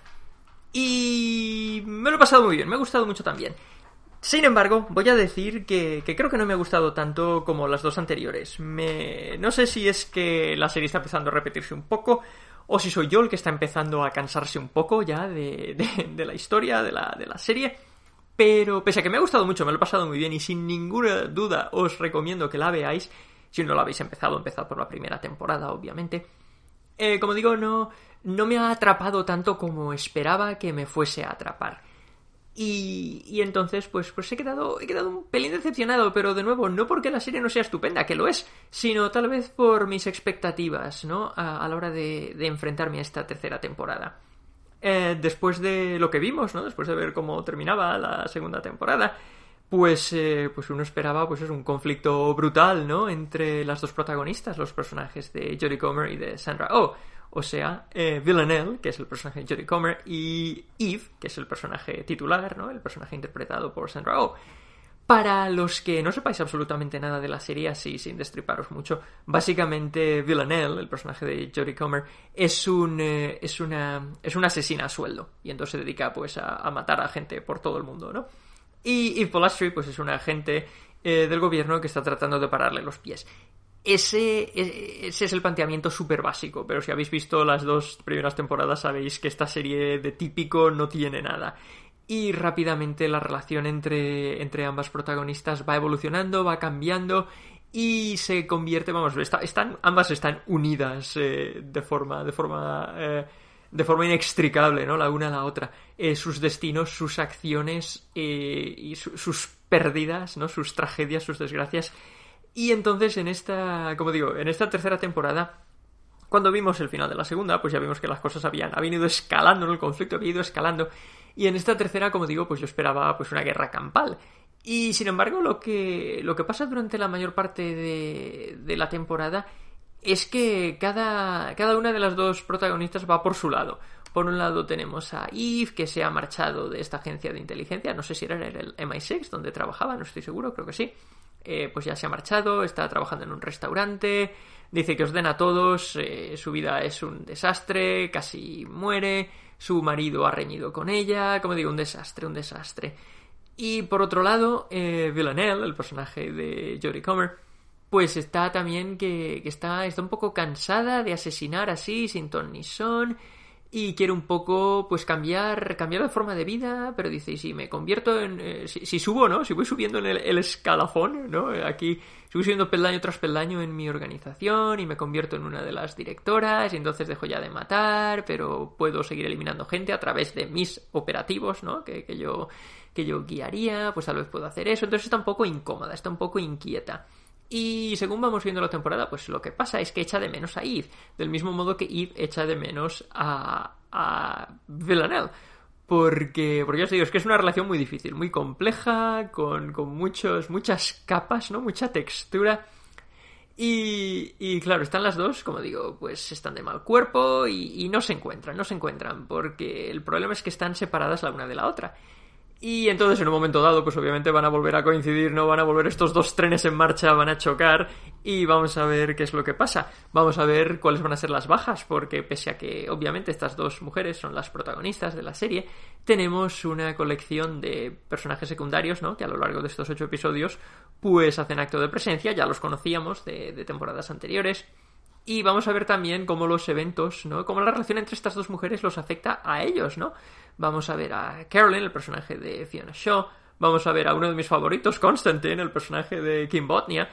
A: y me lo he pasado muy bien, me ha gustado mucho también. Sin embargo, voy a decir que, que, creo que no me ha gustado tanto como las dos anteriores. Me... No sé si es que la serie está empezando a repetirse un poco, o si soy yo el que está empezando a cansarse un poco ya de, la historia, de la, de la serie. Pero pese a que me ha gustado mucho, me lo he pasado muy bien y sin ninguna duda os recomiendo que la veáis. Si no la habéis empezado, empezad por la primera temporada, obviamente. Eh, como digo, no, no me ha atrapado tanto como esperaba que me fuese a atrapar. Y, entonces, pues, pues he quedado, he quedado un pelín decepcionado, pero de nuevo, no porque la serie no sea estupenda, que lo es, sino tal vez por mis expectativas, ¿no? A, la hora de, enfrentarme a esta tercera temporada. Eh, después de lo que vimos, ¿no? Después de ver cómo terminaba la segunda temporada, pues, eh, pues uno esperaba, pues es un conflicto brutal, ¿no? Entre las dos protagonistas, los personajes de Jodie Comer y de Sandra Oh o sea, eh, Villanelle, que es el personaje de Jodie Comer, y Eve, que es el personaje titular, ¿no? El personaje interpretado por Sandra Oh. Para los que no sepáis absolutamente nada de la serie, así sin destriparos mucho, básicamente Villanelle, el personaje de Jodie Comer, es un eh, es una es una asesina a sueldo y entonces se dedica pues a, matar a gente por todo el mundo, ¿no? Y Eve Polastri pues es un agente eh, del gobierno que está tratando de pararle los pies. Ese, ese es el planteamiento súper básico, pero si habéis visto las dos primeras temporadas sabéis que esta serie de típico no tiene nada. Y rápidamente la relación entre, entre ambas protagonistas va evolucionando, va cambiando y se convierte, vamos, están, ambas están unidas eh, de forma, de forma, eh, de forma inextricable, ¿no? La una a la otra. Eh, sus destinos, sus acciones y sus pérdidas, ¿no? Sus tragedias, sus desgracias y entonces en esta, como digo, en esta tercera temporada, cuando vimos el final de la segunda, pues ya vimos que las cosas habían, habían ido escalando, el conflicto había ido escalando. Y en esta tercera, como digo, pues yo esperaba pues una guerra campal. Y sin embargo, lo que, lo que pasa durante la mayor parte de, de la temporada es que cada, cada una de las dos protagonistas va por su lado. Por un lado tenemos a Eve, que se ha marchado de esta agencia de inteligencia, no sé si era el MI6 donde trabajaba, no estoy seguro, creo que sí. Eh, pues ya se ha marchado, está trabajando en un restaurante, dice que os den a todos, eh, su vida es un desastre, casi muere, su marido ha reñido con ella, como digo, un desastre, un desastre. Y por otro lado, eh, Villanelle, el personaje de Jodie Comer, pues está también que, que, está, está un poco cansada de asesinar así, sin ton ni son, y quiere un poco pues cambiar cambiar de forma de vida pero dice y si me convierto en eh, si, subo no si voy subiendo en el, escalafón no aquí sigo subiendo peldaño tras peldaño en mi organización y me convierto en una de las directoras y entonces dejo ya de matar pero puedo seguir eliminando gente a través de mis operativos no que, que yo que yo guiaría pues tal vez puedo hacer eso entonces está un poco incómoda está un poco inquieta y según vamos viendo la temporada, pues lo que pasa es que echa de menos a Eve, del mismo modo que Eve echa de menos a, a Villanelle. Porque, porque ya os digo, es que es una relación muy difícil, muy compleja, con, con muchos, muchas capas, ¿no? Mucha textura. Y, y, claro, están las dos, como digo, pues están de mal cuerpo y, y, no se encuentran, no se encuentran, porque el problema es que están separadas la una de la otra. Y entonces en un momento dado, pues obviamente van a volver a coincidir, no van a volver estos dos trenes en marcha, van a chocar y vamos a ver qué es lo que pasa. Vamos a ver cuáles van a ser las bajas, porque pese a que obviamente estas dos mujeres son las protagonistas de la serie, tenemos una colección de personajes secundarios, ¿no? Que a lo largo de estos ocho episodios, pues hacen acto de presencia, ya los conocíamos de, de temporadas anteriores. Y vamos a ver también cómo los eventos, ¿no? Cómo la relación entre estas dos mujeres los afecta a ellos, ¿no? Vamos a ver a Carolyn, el personaje de Fiona Shaw. Vamos a ver a uno de mis favoritos, Constantine, el personaje de Kim Botnia.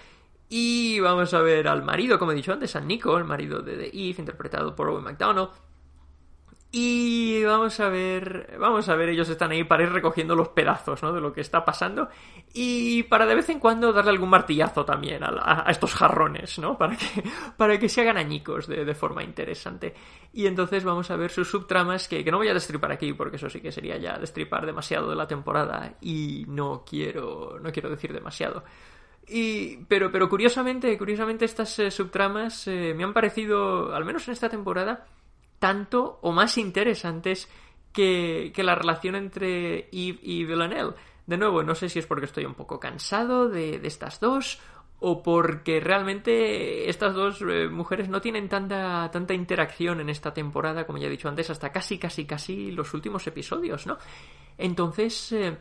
A: Y vamos a ver al marido, como he dicho antes, a Nico, el marido de The Eve, interpretado por Owen McDonald. Y vamos a ver, vamos a ver, ellos están ahí para ir recogiendo los pedazos, ¿no? De lo que está pasando y para de vez en cuando darle algún martillazo también a, a estos jarrones, ¿no? <laughs> Para que, para que se hagan añicos de, de, forma interesante. Y entonces vamos a ver sus subtramas que, que no voy a destripar aquí porque eso sí que sería ya destripar demasiado de la temporada y no quiero, no quiero decir demasiado. Y, pero, pero curiosamente, curiosamente estas eh, subtramas eh, me han parecido, al menos en esta temporada, tanto o más interesantes que, que la relación entre Eve y Villanelle. De nuevo, no sé si es porque estoy un poco cansado de, de estas dos o porque realmente estas dos eh, mujeres no tienen tanta, tanta interacción en esta temporada, como ya he dicho antes, hasta casi, casi, casi los últimos episodios, ¿no? Entonces, eh,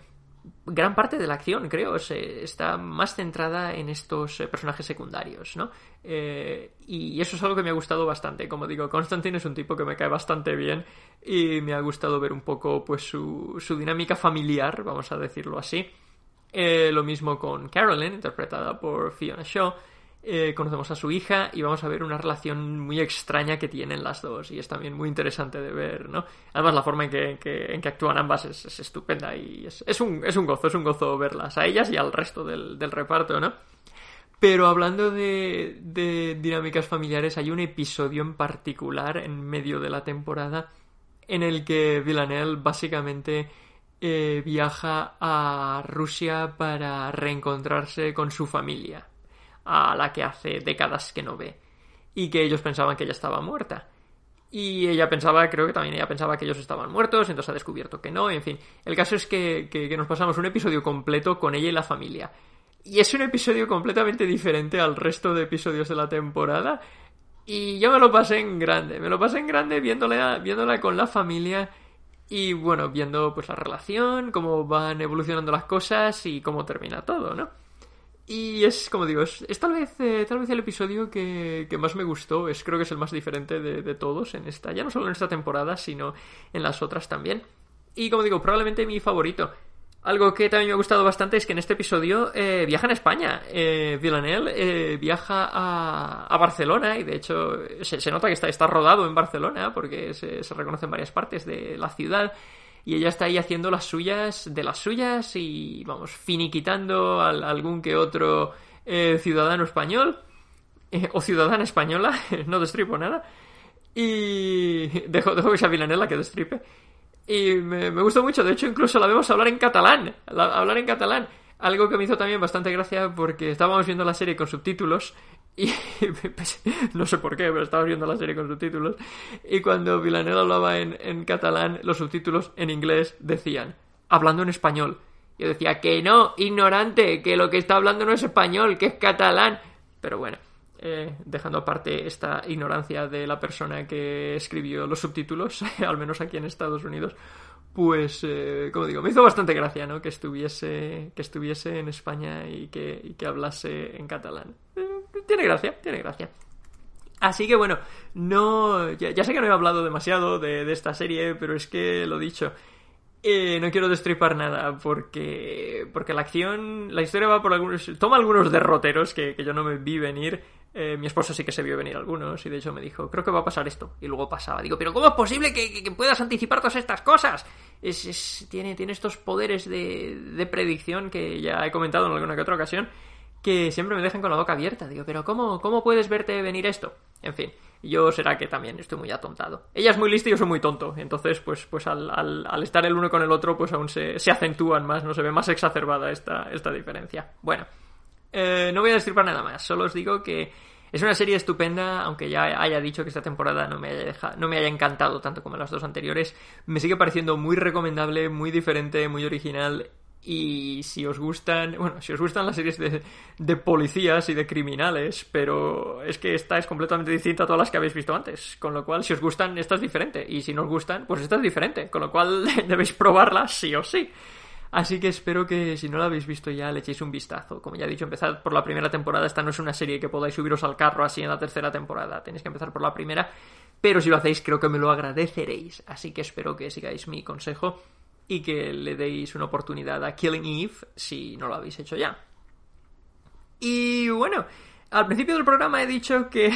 A: gran parte de la acción, creo, se, está más centrada en estos eh, personajes secundarios, ¿no? Eh, y eso es algo que me ha gustado bastante. Como digo, Constantine es un tipo que me cae bastante bien y me ha gustado ver un poco pues su, su dinámica familiar, vamos a decirlo así. Eh, lo mismo con Carolyn, interpretada por Fiona Shaw. Eh, conocemos a su hija y vamos a ver una relación muy extraña que tienen las dos y es también muy interesante de ver, ¿no? Además la forma en que, en que, en que actúan ambas es, es estupenda y es, es, un, es un gozo, es un gozo verlas a ellas y al resto del, del reparto, ¿no? Pero hablando de, de dinámicas familiares, hay un episodio en particular en medio de la temporada en el que Villanelle básicamente eh, viaja a Rusia para reencontrarse con su familia a la que hace décadas que no ve. Y que ellos pensaban que ella estaba muerta. Y ella pensaba, creo que también ella pensaba que ellos estaban muertos, entonces ha descubierto que no, en fin. El caso es que, que, que nos pasamos un episodio completo con ella y la familia. Y es un episodio completamente diferente al resto de episodios de la temporada. Y yo me lo pasé en grande, me lo pasé en grande viéndola, viéndola con la familia y bueno, viendo pues la relación, cómo van evolucionando las cosas y cómo termina todo, ¿no? Y es, como digo, es, es tal vez eh, tal vez el episodio que, que, más me gustó. Es creo que es el más diferente de, de, todos en esta, ya no solo en esta temporada, sino en las otras también. Y como digo, probablemente mi favorito. Algo que también me ha gustado bastante es que en este episodio eh, viaja en España. Eh, eh, viaja a, a, Barcelona y de hecho se, se, nota que está, está rodado en Barcelona porque se, se reconoce en varias partes de la ciudad y ella está ahí haciendo las suyas de las suyas y vamos finiquitando a, a algún que otro eh, ciudadano español eh, o ciudadana española <laughs> no destripo nada y dejo, dejo que sea Villanelle que destripe. Y me, me, gustó mucho de hecho incluso la vemos hablar en catalán la, hablar en catalán algo que me hizo también bastante gracia porque estábamos viendo la serie con subtítulos y <laughs> no sé por qué, pero estaba viendo la serie con subtítulos. Y cuando Villanelle hablaba en, en, catalán, los subtítulos en inglés decían, hablando en español. Yo decía, que no, ignorante, que lo que está hablando no es español, que es catalán. Pero bueno, eh, dejando aparte esta ignorancia de la persona que escribió los subtítulos, <laughs> al menos aquí en Estados Unidos, pues, eh, como digo, me hizo bastante gracia, ¿no? Que estuviese, que estuviese en España y que, y que hablase en catalán. Tiene gracia, tiene gracia. Así que bueno, no. Ya, ya, sé que no he hablado demasiado de, de esta serie, pero es que lo dicho. Eh, no quiero destripar nada porque porque la acción, la historia va por algunos, toma algunos derroteros que, que yo no me vi venir. Eh, mi esposo sí que se vio venir algunos y de hecho me dijo, creo que va a pasar esto. Y luego pasaba. Digo, pero ¿cómo es posible que, que, que puedas anticipar todas estas cosas? Es, es, tiene, tiene estos poderes de, de predicción que ya he comentado en alguna que otra ocasión que siempre me dejan con la boca abierta. Digo, pero ¿cómo, cómo puedes verte venir esto? En fin, yo será que también estoy muy atontado. Ella es muy lista y yo soy muy tonto. Entonces, pues, pues al, al, al estar el uno con el otro, pues aún se, se, acentúan más, no se ve más exacerbada esta, esta diferencia. Bueno, eh, no voy a destripar nada más. Solo os digo que Es una serie estupenda, aunque ya haya dicho que esta temporada no me haya, no me haya encantado tanto como las dos anteriores. Me sigue pareciendo muy recomendable, muy diferente, muy original y si os gustan, bueno, si os gustan las series de, de, policías y de criminales, pero es que esta es completamente distinta a todas las que habéis visto antes. Con lo cual, si os gustan, esta es diferente. Y si no os gustan, pues esta es diferente. Con lo cual, <laughs> debéis probarla sí o sí. Así que espero que si no la habéis visto ya le echéis un vistazo. Como ya he dicho, empezad por la primera temporada. Esta no es una serie que podáis subiros al carro así en la tercera temporada. Tenéis que empezar por la primera. Pero si lo hacéis, creo que me lo agradeceréis. Así que espero que sigáis mi consejo y que le deis una oportunidad a Killing Eve si no lo habéis hecho ya. Y bueno, al principio del programa he dicho que,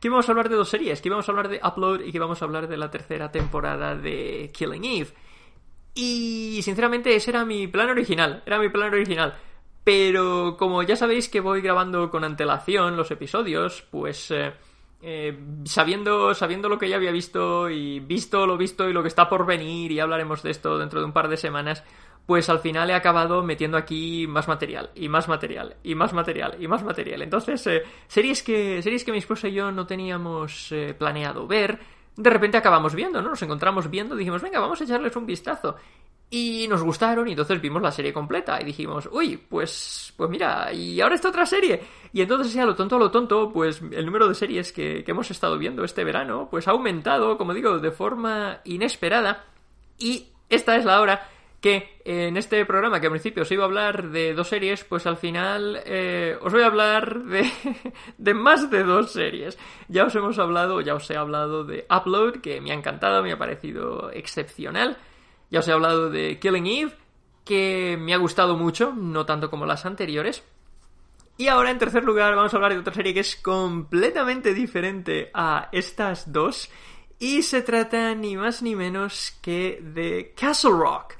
A: que íbamos a hablar de dos series, que íbamos a hablar de Upload y que íbamos a hablar de la tercera temporada de Killing Eve. Y sinceramente ese era mi plan original, era mi plan original. Pero como ya sabéis que voy grabando con antelación los episodios, pues... Eh, eh, sabiendo, sabiendo lo que ya había visto y visto lo visto y lo que está por venir, y hablaremos de esto dentro de un par de semanas, pues al final he acabado metiendo aquí más material, y más material, y más material, y más material. Entonces, eh, series, que, series que mi esposa y yo no teníamos eh, planeado ver, de repente acabamos viendo, ¿no? Nos encontramos viendo, dijimos, venga, vamos a echarles un vistazo. Y nos gustaron y entonces vimos la serie completa y dijimos, uy, pues, pues mira, y ahora está otra serie. Y entonces, ya, lo tonto a lo tonto, pues el número de series que, que hemos estado viendo este verano, pues ha aumentado, como digo, de forma inesperada. Y esta es la hora que en este programa, que al principio os iba a hablar de dos series, pues al final eh, os voy a hablar de, <laughs> de más de dos series. Ya os hemos hablado, ya os he hablado de Upload, que me ha encantado, me ha parecido excepcional. Ya os he hablado de Killing Eve, que me ha gustado mucho, no tanto como las anteriores. Y ahora, en tercer lugar, vamos a hablar de otra serie que es completamente diferente a estas dos. Y se trata ni más ni menos que de Castle Rock,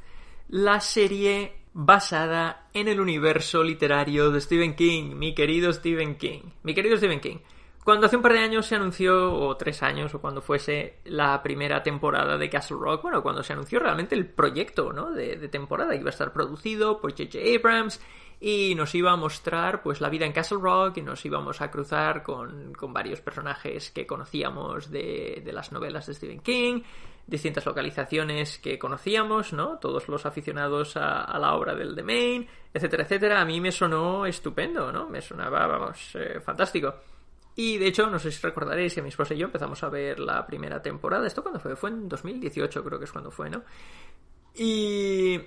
A: la serie basada en el universo literario de Stephen King, mi querido Stephen King. Mi querido Stephen King. Cuando hace un par de años se anunció, o tres años, o cuando fuese la primera temporada de Castle Rock, bueno, cuando se anunció realmente el proyecto, ¿no? De, de temporada, iba a estar producido por J.J. Abrams y nos iba a mostrar, pues, la vida en Castle Rock y nos íbamos a cruzar con, con varios personajes que conocíamos de, de las novelas de Stephen King, distintas localizaciones que conocíamos, ¿no? Todos los aficionados a, a, la obra del The Main, etcétera, etcétera. A mí me sonó estupendo, ¿no? Me sonaba, vamos, eh, fantástico. Y de hecho, no sé si recordaréis que mi esposa y yo empezamos a ver la primera temporada. ¿Esto cuándo fue? Fue en 2018, creo que es cuando fue, ¿no? Y.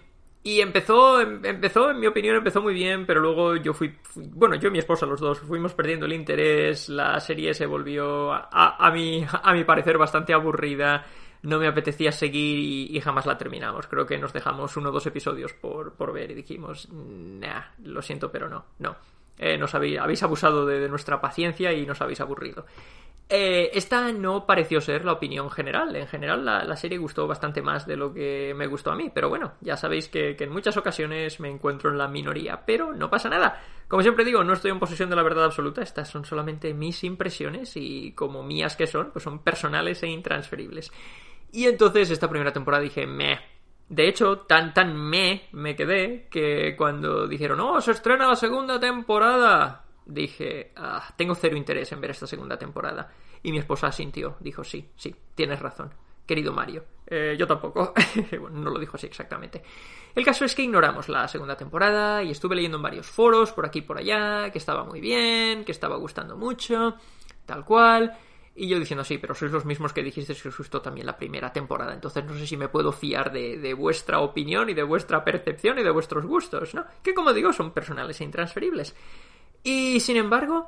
A: Y empezó, empezó, en mi opinión, empezó muy bien, pero luego yo fui, fui bueno, yo y mi esposa, los dos, fuimos perdiendo el interés, la serie se volvió, a, a, mi, a mi parecer, bastante aburrida, no me apetecía seguir y, y, jamás la terminamos. Creo que nos dejamos uno o dos episodios por, por ver y dijimos, nah, lo siento, pero no, no eh, nos habéis, abusado de, de, nuestra paciencia y nos habéis aburrido. Eh, esta no pareció ser la opinión general. En general, la, la, serie gustó bastante más de lo que me gustó a mí. Pero bueno, ya sabéis que, que, en muchas ocasiones me encuentro en la minoría. Pero no pasa nada. Como siempre digo, no estoy en posesión de la verdad absoluta. Estas son solamente mis impresiones y como mías que son, pues son personales e intransferibles. Y entonces esta primera temporada dije, meh, de hecho, tan tan me me quedé que cuando dijeron, oh, se estrena la segunda temporada, dije, ah, tengo cero interés en ver esta segunda temporada. Y mi esposa asintió, dijo, sí, sí, tienes razón, querido Mario. Eh, yo tampoco, <laughs> no lo dijo así exactamente. El caso es que ignoramos la segunda temporada y estuve leyendo en varios foros, por aquí y por allá, que estaba muy bien, que estaba gustando mucho, tal cual. Y yo diciendo, sí, pero sois los mismos que dijisteis que os gustó también la primera temporada. Entonces no sé si me puedo fiar de, de, vuestra opinión y de vuestra percepción y de vuestros gustos, ¿no? Que como digo, son personales e intransferibles. Y sin embargo,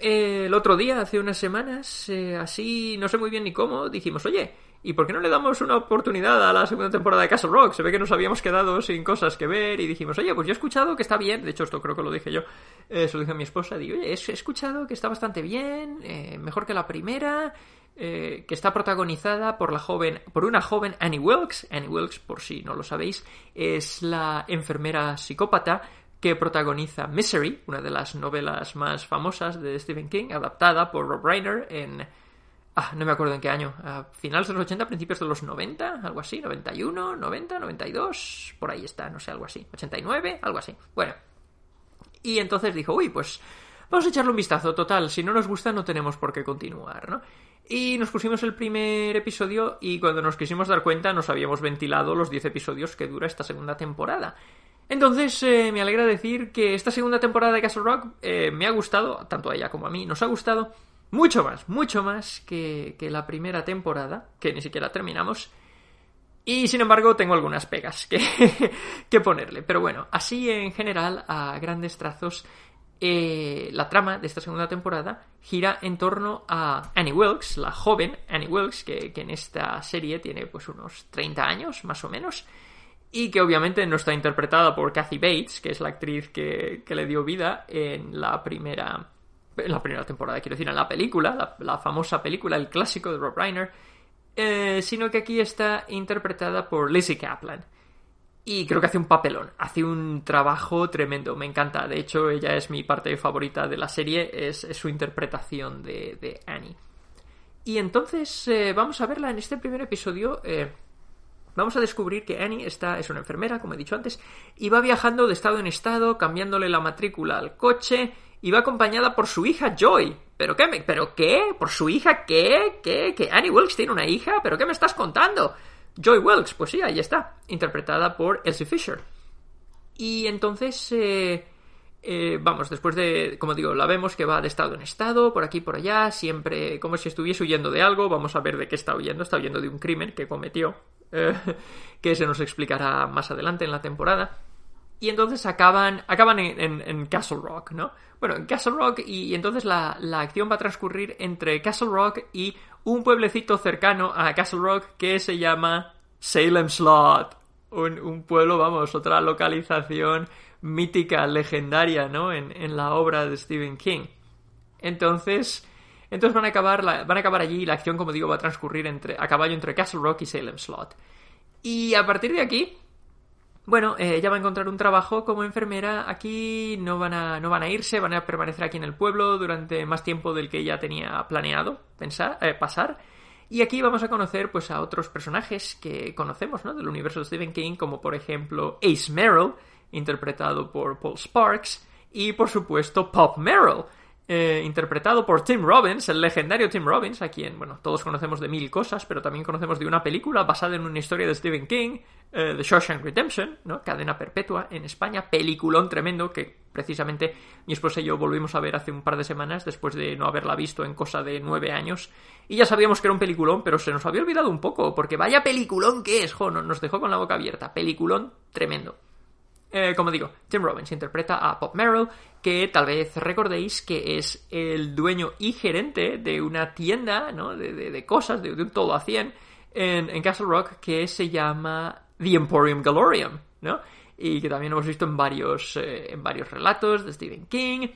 A: eh, el otro día, hace unas semanas, eh, así, no sé muy bien ni cómo, dijimos, oye, ¿Y por qué no le damos una oportunidad a la segunda temporada de Castle Rock? Se ve que nos habíamos quedado sin cosas que ver y dijimos, oye, pues yo he escuchado que está bien. De hecho, esto creo que lo dije yo. Eh, se lo dije a mi esposa. Digo, oye, he escuchado que está bastante bien, eh, mejor que la primera, eh, que está protagonizada por la joven, por una joven Annie Wilkes. Annie Wilkes, por si no lo sabéis, es la enfermera psicópata que protagoniza Misery, una de las novelas más famosas de Stephen King, adaptada por Rob Reiner en Ah, no me acuerdo en qué año. A finales de los 80, principios de los 90, algo así. 91, 90, 92. Por ahí está, no sé, algo así. 89, algo así. Bueno. Y entonces dijo, uy, pues vamos a echarle un vistazo, total, si no nos gusta no tenemos por qué continuar, ¿no? Y nos pusimos el primer episodio y cuando nos quisimos dar cuenta nos habíamos ventilado los 10 episodios que dura esta segunda temporada. Entonces, eh, me alegra decir que esta segunda temporada de Castle Rock eh, me ha gustado, tanto a ella como a mí, nos ha gustado mucho más, mucho más que, que la primera temporada, que ni siquiera terminamos. Y sin embargo, tengo algunas pegas que, <laughs> que ponerle. Pero bueno, así en general, a grandes trazos, eh, la trama de esta segunda temporada gira en torno a Annie Wilkes, la joven Annie Wilkes, que, que, en esta serie tiene pues unos 30 años, más o menos, y que obviamente no está interpretada por Kathy Bates, que es la actriz que, que le dio vida en la primera en la primera temporada, quiero decir, en la película, la, famosa película, el clásico de Rob Reiner, eh, sino que aquí está interpretada por Lizzie Kaplan. Y creo que hace un papelón, hace un trabajo tremendo, me encanta. De hecho, ella es mi parte favorita de la serie, es, es su interpretación de, de, Annie. Y entonces eh, vamos a verla en este primer episodio. Eh, vamos a descubrir que Annie está, es una enfermera, como he dicho antes, y va viajando de estado en estado, cambiándole la matrícula al coche, va acompañada por su hija Joy. ¿Pero qué? Me, ¿Pero qué? ¿Por su hija qué? ¿Qué? ¿Que Annie Wilkes tiene una hija? ¿Pero qué me estás contando? Joy Wilkes, pues sí, ahí está, interpretada por Elsie Fisher. Y entonces, eh, eh, vamos, después de, como digo, la vemos que va de estado en estado, por aquí, por allá, siempre como si estuviese huyendo de algo, vamos a ver de qué está huyendo, está huyendo de un crimen que cometió, eh, <laughs> que se nos explicará más adelante en la temporada. Y entonces acaban, acaban en, en, Castle Rock, ¿no? Bueno, en Castle Rock y, entonces la, la, acción va a transcurrir entre Castle Rock y un pueblecito cercano a Castle Rock que se llama Salem Slot. Un, un pueblo, vamos, otra localización mítica, legendaria, ¿no? En, en, la obra de Stephen King. Entonces, entonces van a acabar, van a acabar allí y la acción, como digo, va a transcurrir entre, a caballo entre Castle Rock y Salem Slot. Y a partir de aquí, bueno, eh, ella va a encontrar un trabajo como enfermera aquí, no van, a, no van a irse, van a permanecer aquí en el pueblo durante más tiempo del que ella tenía planeado pensar, eh, pasar. Y aquí vamos a conocer pues a otros personajes que conocemos, ¿no? Del universo de Stephen King, como por ejemplo Ace Merrill, interpretado por Paul Sparks, y por supuesto Pop Merrill, eh, interpretado por Tim Robbins, el legendario Tim Robbins, a quien, bueno, todos conocemos de mil cosas, pero también conocemos de una película basada en una historia de Stephen King, eh, The Shawshank Redemption, ¿no? Cadena Perpetua en España, peliculón tremendo que precisamente mi esposa y yo volvimos a ver hace un par de semanas después de no haberla visto en cosa de nueve años y ya sabíamos que era un peliculón, pero se nos había olvidado un poco, porque vaya peliculón que es, jo, nos dejó con la boca abierta, peliculón tremendo. Eh, como digo, Tim Robbins interpreta a Pop Merrill, que tal vez recordéis que es el dueño y gerente de una tienda, ¿no? De, de, de cosas, de, de, un todo a 100 en, en, Castle Rock que se llama The Emporium Galorium, ¿no? Y que también hemos visto en varios, eh, en varios relatos de Stephen King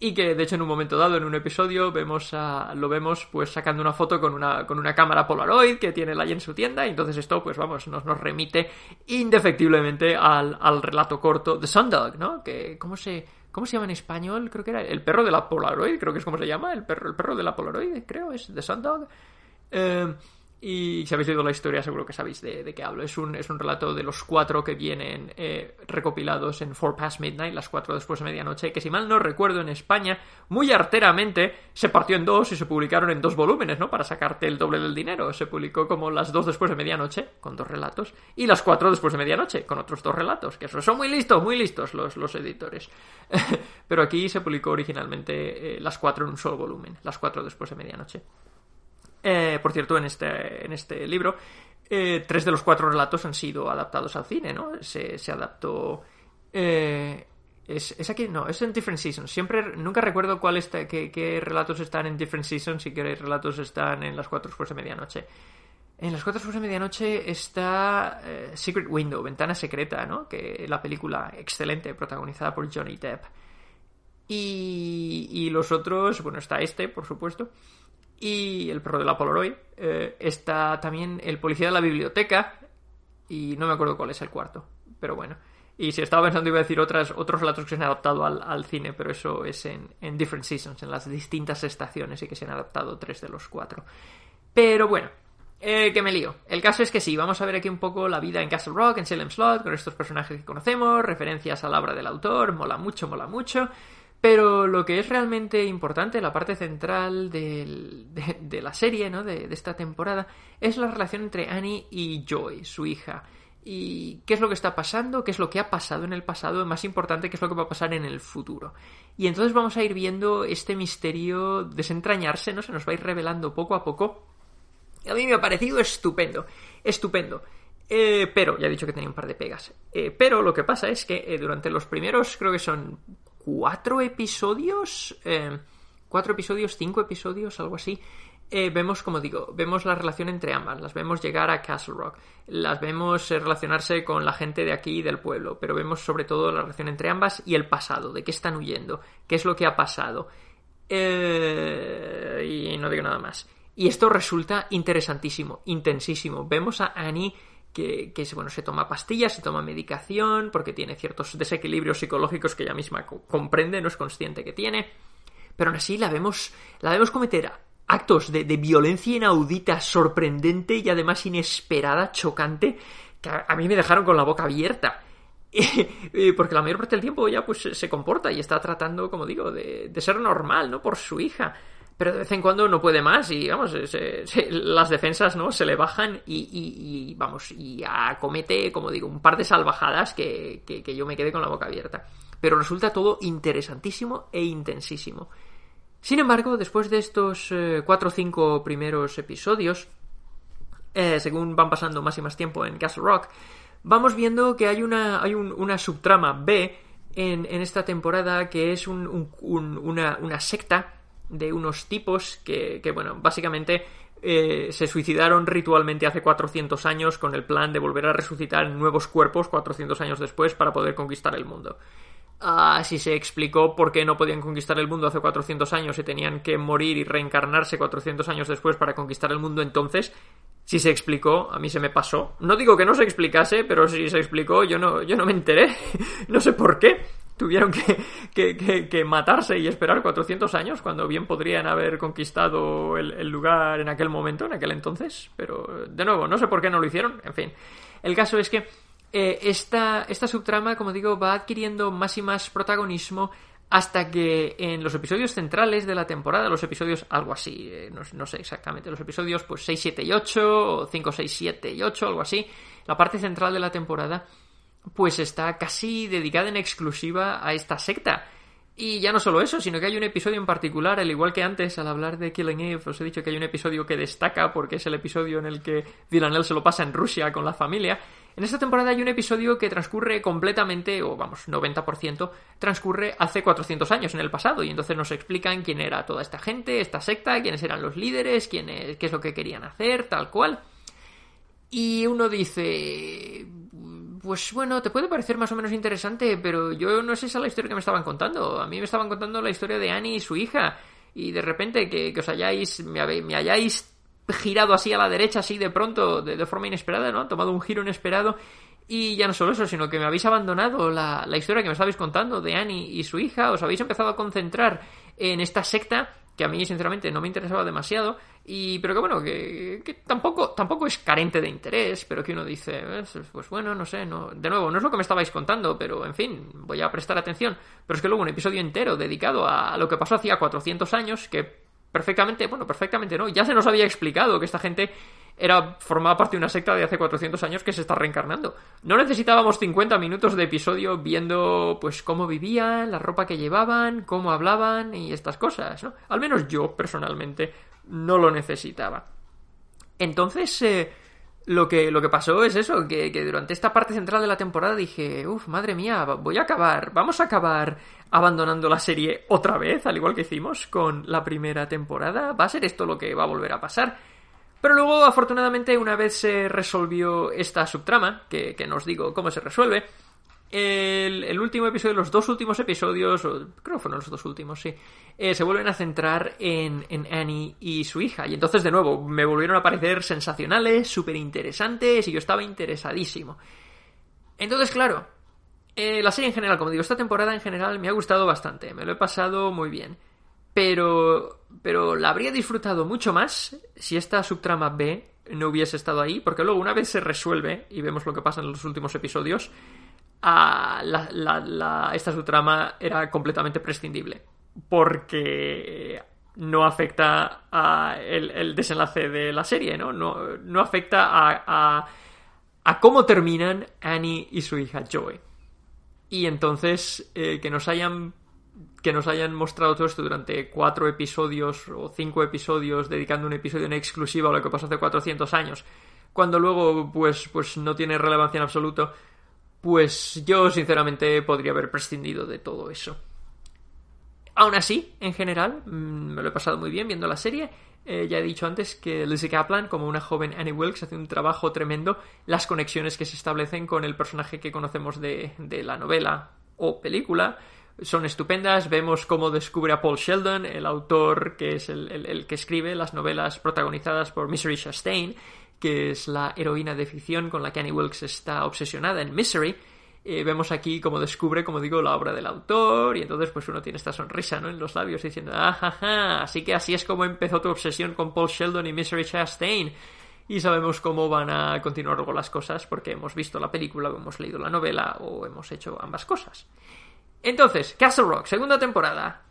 A: y que de hecho en un momento dado en un episodio vemos a, lo vemos pues sacando una foto con una, con una cámara Polaroid que tiene allí en su tienda y entonces esto pues vamos nos, nos remite indefectiblemente al, al relato corto de Sundog, ¿no? Que cómo se ¿Cómo se llama en español? Creo que era el perro de la Polaroid, creo que es como se llama, el perro, el perro de la Polaroid, creo, es The Sundog. Eh, y si habéis leído la historia, seguro que sabéis de, de qué hablo. Es un, es un relato de los cuatro que vienen eh, recopilados en Four Past Midnight, las cuatro después de medianoche, que si mal no recuerdo en España, muy arteramente se partió en dos y se publicaron en dos volúmenes, ¿no? Para sacarte el doble del dinero. Se publicó como las dos después de medianoche, con dos relatos, y las cuatro después de medianoche, con otros dos relatos, que son muy listos, muy listos los, los editores. <laughs> Pero aquí se publicó originalmente eh, las cuatro en un solo volumen, las cuatro después de medianoche. Eh, por cierto, en este, en este libro, eh, tres de los cuatro relatos han sido adaptados al cine, ¿no? Se, se adaptó. Eh, es, es, aquí, no, es en Different Seasons. Siempre, nunca recuerdo cuál está, qué, qué, relatos están en Different Seasons y qué relatos están en las cuatro después de medianoche. En las cuatro después de medianoche está eh, Secret Window, Ventana Secreta, ¿no? Que la película excelente, protagonizada por Johnny Depp. Y, y los otros, bueno, está este, por supuesto y el perro de la Polaroid. Eh, está también el policía de la biblioteca y no me acuerdo cuál es el cuarto, pero bueno. Y si estaba pensando iba a decir otras, otros relatos que se han adaptado al, cine, pero eso es en, en, Different Seasons, en las distintas estaciones y que se han adaptado tres de los cuatro. Pero bueno, eh, que me lío. El caso es que sí, vamos a ver aquí un poco la vida en Castle Rock, en Salem Slot, con estos personajes que conocemos, referencias a la obra del autor, mola mucho, mola mucho. Pero lo que es realmente importante, la parte central de, la serie, ¿no? De, esta temporada, es la relación entre Annie y Joy, su hija. Y qué es lo que está pasando, qué es lo que ha pasado en el pasado, más importante, qué es lo que va a pasar en el futuro. Y entonces vamos a ir viendo este misterio desentrañarse, ¿no? Se nos va a ir revelando poco a poco. A mí me ha parecido estupendo, estupendo. Eh, pero, ya he dicho que tenía un par de pegas. Eh, pero lo que pasa es que eh, durante los primeros, creo que son cuatro episodios, cuatro episodios, cinco episodios, algo así, vemos, como digo, vemos la relación entre ambas, las vemos llegar a Castle Rock, las vemos relacionarse con la gente de aquí del pueblo, pero vemos sobre todo la relación entre ambas y el pasado, de qué están huyendo, qué es lo que ha pasado. y no digo nada más. Y esto resulta interesantísimo, intensísimo. Vemos a Annie que, bueno, se toma pastillas, se toma medicación, porque tiene ciertos desequilibrios psicológicos que ella misma comprende, no es consciente que tiene. Pero aún así la vemos, la vemos cometer actos de, violencia inaudita, sorprendente y además inesperada, chocante, que a, mí me dejaron con la boca abierta. <laughs> porque la mayor parte del tiempo ella pues se comporta y está tratando, como digo, de, de ser normal, ¿no? Por su hija pero de vez en cuando no puede más y vamos, las defensas no se le bajan y, vamos, y acomete, como digo, un par de salvajadas que, que, yo me quedé con la boca abierta. Pero resulta todo interesantísimo e intensísimo. Sin embargo, después de estos eh, cuatro o cinco primeros episodios, eh, según van pasando más y más tiempo en Castle Rock, vamos viendo que hay una, hay una subtrama B en, en, esta temporada que es un, una, una secta de unos tipos que, que bueno, básicamente eh, se suicidaron ritualmente hace 400 años con el plan de volver a resucitar nuevos cuerpos 400 años después para poder conquistar el mundo. Así se explicó por qué no podían conquistar el mundo hace 400 años y tenían que morir y reencarnarse 400 años después para conquistar el mundo entonces. Si se explicó, a mí se me pasó. No digo que no se explicase, pero si se explicó, yo no, yo no me enteré. <laughs> no sé por qué tuvieron que, que, matarse y esperar 400 años cuando bien podrían haber conquistado el, lugar en aquel momento, en aquel entonces. Pero, de nuevo, no sé por qué no lo hicieron. En fin, el caso es que eh, esta, esta subtrama, como digo, va adquiriendo más y más protagonismo hasta que en los episodios centrales de la temporada, los episodios algo así, eh, no, no, sé exactamente, los episodios pues 6, 7 y 8, o 5, 6, 7 y 8, algo así, la parte central de la temporada pues está casi dedicada en exclusiva a esta secta. Y ya no solo eso, sino que hay un episodio en particular, al igual que antes al hablar de Killing Eve, os he dicho que hay un episodio que destaca porque es el episodio en el que Villanelle se lo pasa en Rusia con la familia. En esta temporada hay un episodio que transcurre completamente, o vamos, 90%, transcurre hace 400 años en el pasado, y entonces nos explican quién era toda esta gente, esta secta, quiénes eran los líderes, quién qué es lo que querían hacer, tal cual. Y uno dice, pues bueno, te puede parecer más o menos interesante, pero yo no sé esa la historia que me estaban contando. A mí me estaban contando la historia de Annie y su hija. Y de repente que, os hayáis, me, hayáis girado así a la derecha, así de pronto, de, forma inesperada, ¿no? Tomado un giro inesperado. Y ya no solo eso, sino que me habéis abandonado la, la historia que me estabais contando de Annie y su hija. Os habéis empezado a concentrar en esta secta que a mí sinceramente no me interesaba demasiado y pero que bueno que, que, tampoco tampoco es carente de interés pero que uno dice pues bueno no sé no de nuevo no es lo que me estabais contando pero en fin voy a prestar atención pero es que luego un episodio entero dedicado a lo que pasó hacía 400 años que perfectamente bueno perfectamente no ya se nos había explicado que esta gente era formaba parte de una secta de hace 400 años que se está reencarnando. No necesitábamos 50 minutos de episodio viendo pues cómo vivían, la ropa que llevaban, cómo hablaban y estas cosas, ¿no? Al menos yo personalmente no lo necesitaba. Entonces, eh, lo, que, lo que pasó es eso, que, que, durante esta parte central de la temporada dije, uff, madre mía, voy a acabar, vamos a acabar abandonando la serie otra vez, al igual que hicimos con la primera temporada. ¿Va a ser esto lo que va a volver a pasar? Pero luego, afortunadamente, una vez se resolvió esta subtrama, que, que no digo cómo se resuelve, el, último episodio, los dos últimos episodios, creo que fueron los dos últimos, sí, eh, se vuelven a centrar en, en, Annie y su hija. Y entonces, de nuevo, me volvieron a parecer sensacionales, súper interesantes, y yo estaba interesadísimo. Entonces, claro, eh, la serie en general, como digo, esta temporada en general me ha gustado bastante, me lo he pasado muy bien. Pero, pero la habría disfrutado mucho más si esta subtrama B no hubiese estado ahí, porque luego una vez se resuelve y vemos lo que pasa en los últimos episodios, esta subtrama era completamente prescindible. Porque no afecta a el, desenlace de la serie, ¿no? No, afecta a, a, cómo terminan Annie y su hija Joey. Y entonces eh, que nos hayan que nos hayan mostrado todo esto durante cuatro episodios o cinco episodios dedicando un episodio en exclusiva a lo que pasó hace 400 años, cuando luego pues, pues no tiene relevancia en absoluto, pues yo sinceramente podría haber prescindido de todo eso. Aún así, en general, mm, me lo he pasado muy bien viendo la serie. Eh, ya he dicho antes que Lizzie Kaplan, como una joven Annie Wilkes, hace un trabajo tremendo. Las conexiones que se establecen con el personaje que conocemos de, la novela o película son estupendas. Vemos cómo descubre a Paul Sheldon, el autor que es el, que escribe las novelas protagonizadas por Misery Chastain, que es la heroína de ficción con la que Annie Wilkes está obsesionada en Misery. Eh, vemos aquí cómo descubre, como digo, la obra del autor y entonces pues uno tiene esta sonrisa ¿no? en los labios diciendo, ah, así que así es como empezó tu obsesión con Paul Sheldon y Misery Chastain. Y sabemos cómo van a continuar luego las cosas porque hemos visto la película, o hemos leído la novela o hemos hecho ambas cosas. Entonces, Castle Rock, segunda temporada.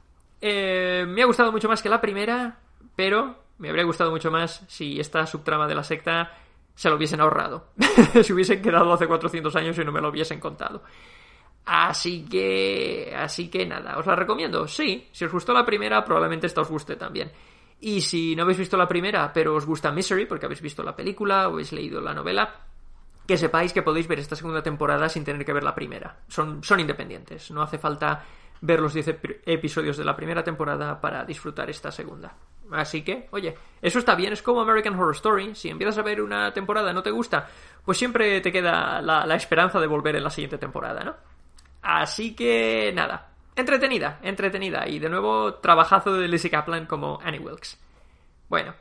A: Eh, me ha gustado mucho más que la primera, pero me habría gustado mucho más si esta subtrama de la secta se lo hubiesen ahorrado. <laughs> si hubiesen quedado hace 400 años y no me lo hubiesen contado. Así que... Así que nada, os la recomiendo. Sí, si os gustó la primera, probablemente esta os guste también. Y si no habéis visto la primera, pero os gusta Misery, porque habéis visto la película o habéis leído la novela, que sepáis que podéis ver esta segunda temporada sin tener que ver la primera. Son, son independientes, no hace falta ver los 10 episodios de la primera temporada para disfrutar esta segunda. Así que, oye, eso está bien, es como American Horror Story. Si empiezas a ver una temporada y no te gusta, pues siempre te queda la, esperanza de volver en la siguiente temporada, ¿no? Así que, nada, entretenida, entretenida. Y de nuevo, trabajazo de Lizzie Kaplan como Annie Wilkes. Bueno,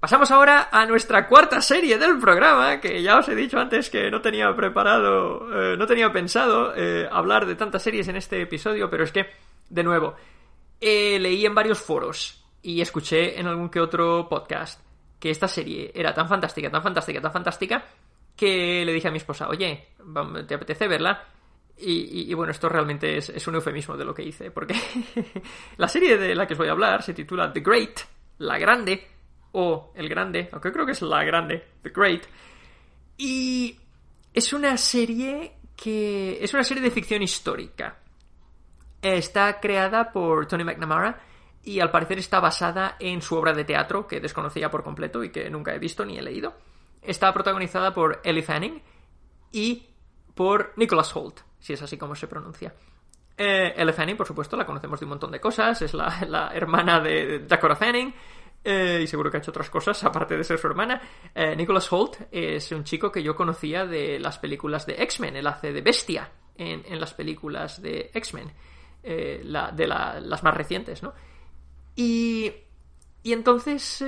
A: Pasamos ahora a nuestra cuarta serie del programa, que ya os he dicho antes que no tenía preparado, eh, no tenía pensado eh, hablar de tantas series en este episodio, pero es que, de nuevo, eh, leí en varios foros y escuché en algún que otro podcast que esta serie era tan fantástica, tan fantástica, tan fantástica, que le dije a mi esposa, oye, ¿te apetece verla? Y, bueno, esto realmente es, es un eufemismo de lo que hice, porque <laughs> la serie de la que os voy a hablar se titula The Great, la grande, o El Grande, aunque creo que es La Grande, The Great. Y es una serie que es una serie de ficción histórica. Está creada por Tony McNamara y al parecer está basada en su obra de teatro que desconocía por completo y que nunca he visto ni he leído. Está protagonizada por Ellie Fanning y por Nicholas Holt, si es así como se pronuncia. Eh, Fanning, por supuesto, la conocemos de un montón de cosas, es la, la hermana de Dakota Fanning, eh, y seguro que ha hecho otras cosas <laughs> aparte de ser su hermana. Eh, Nicholas Holt es un chico que yo conocía de las películas de X-Men. Él hace de bestia en, las películas de X-Men, eh, de las más recientes, ¿no? Y, y entonces,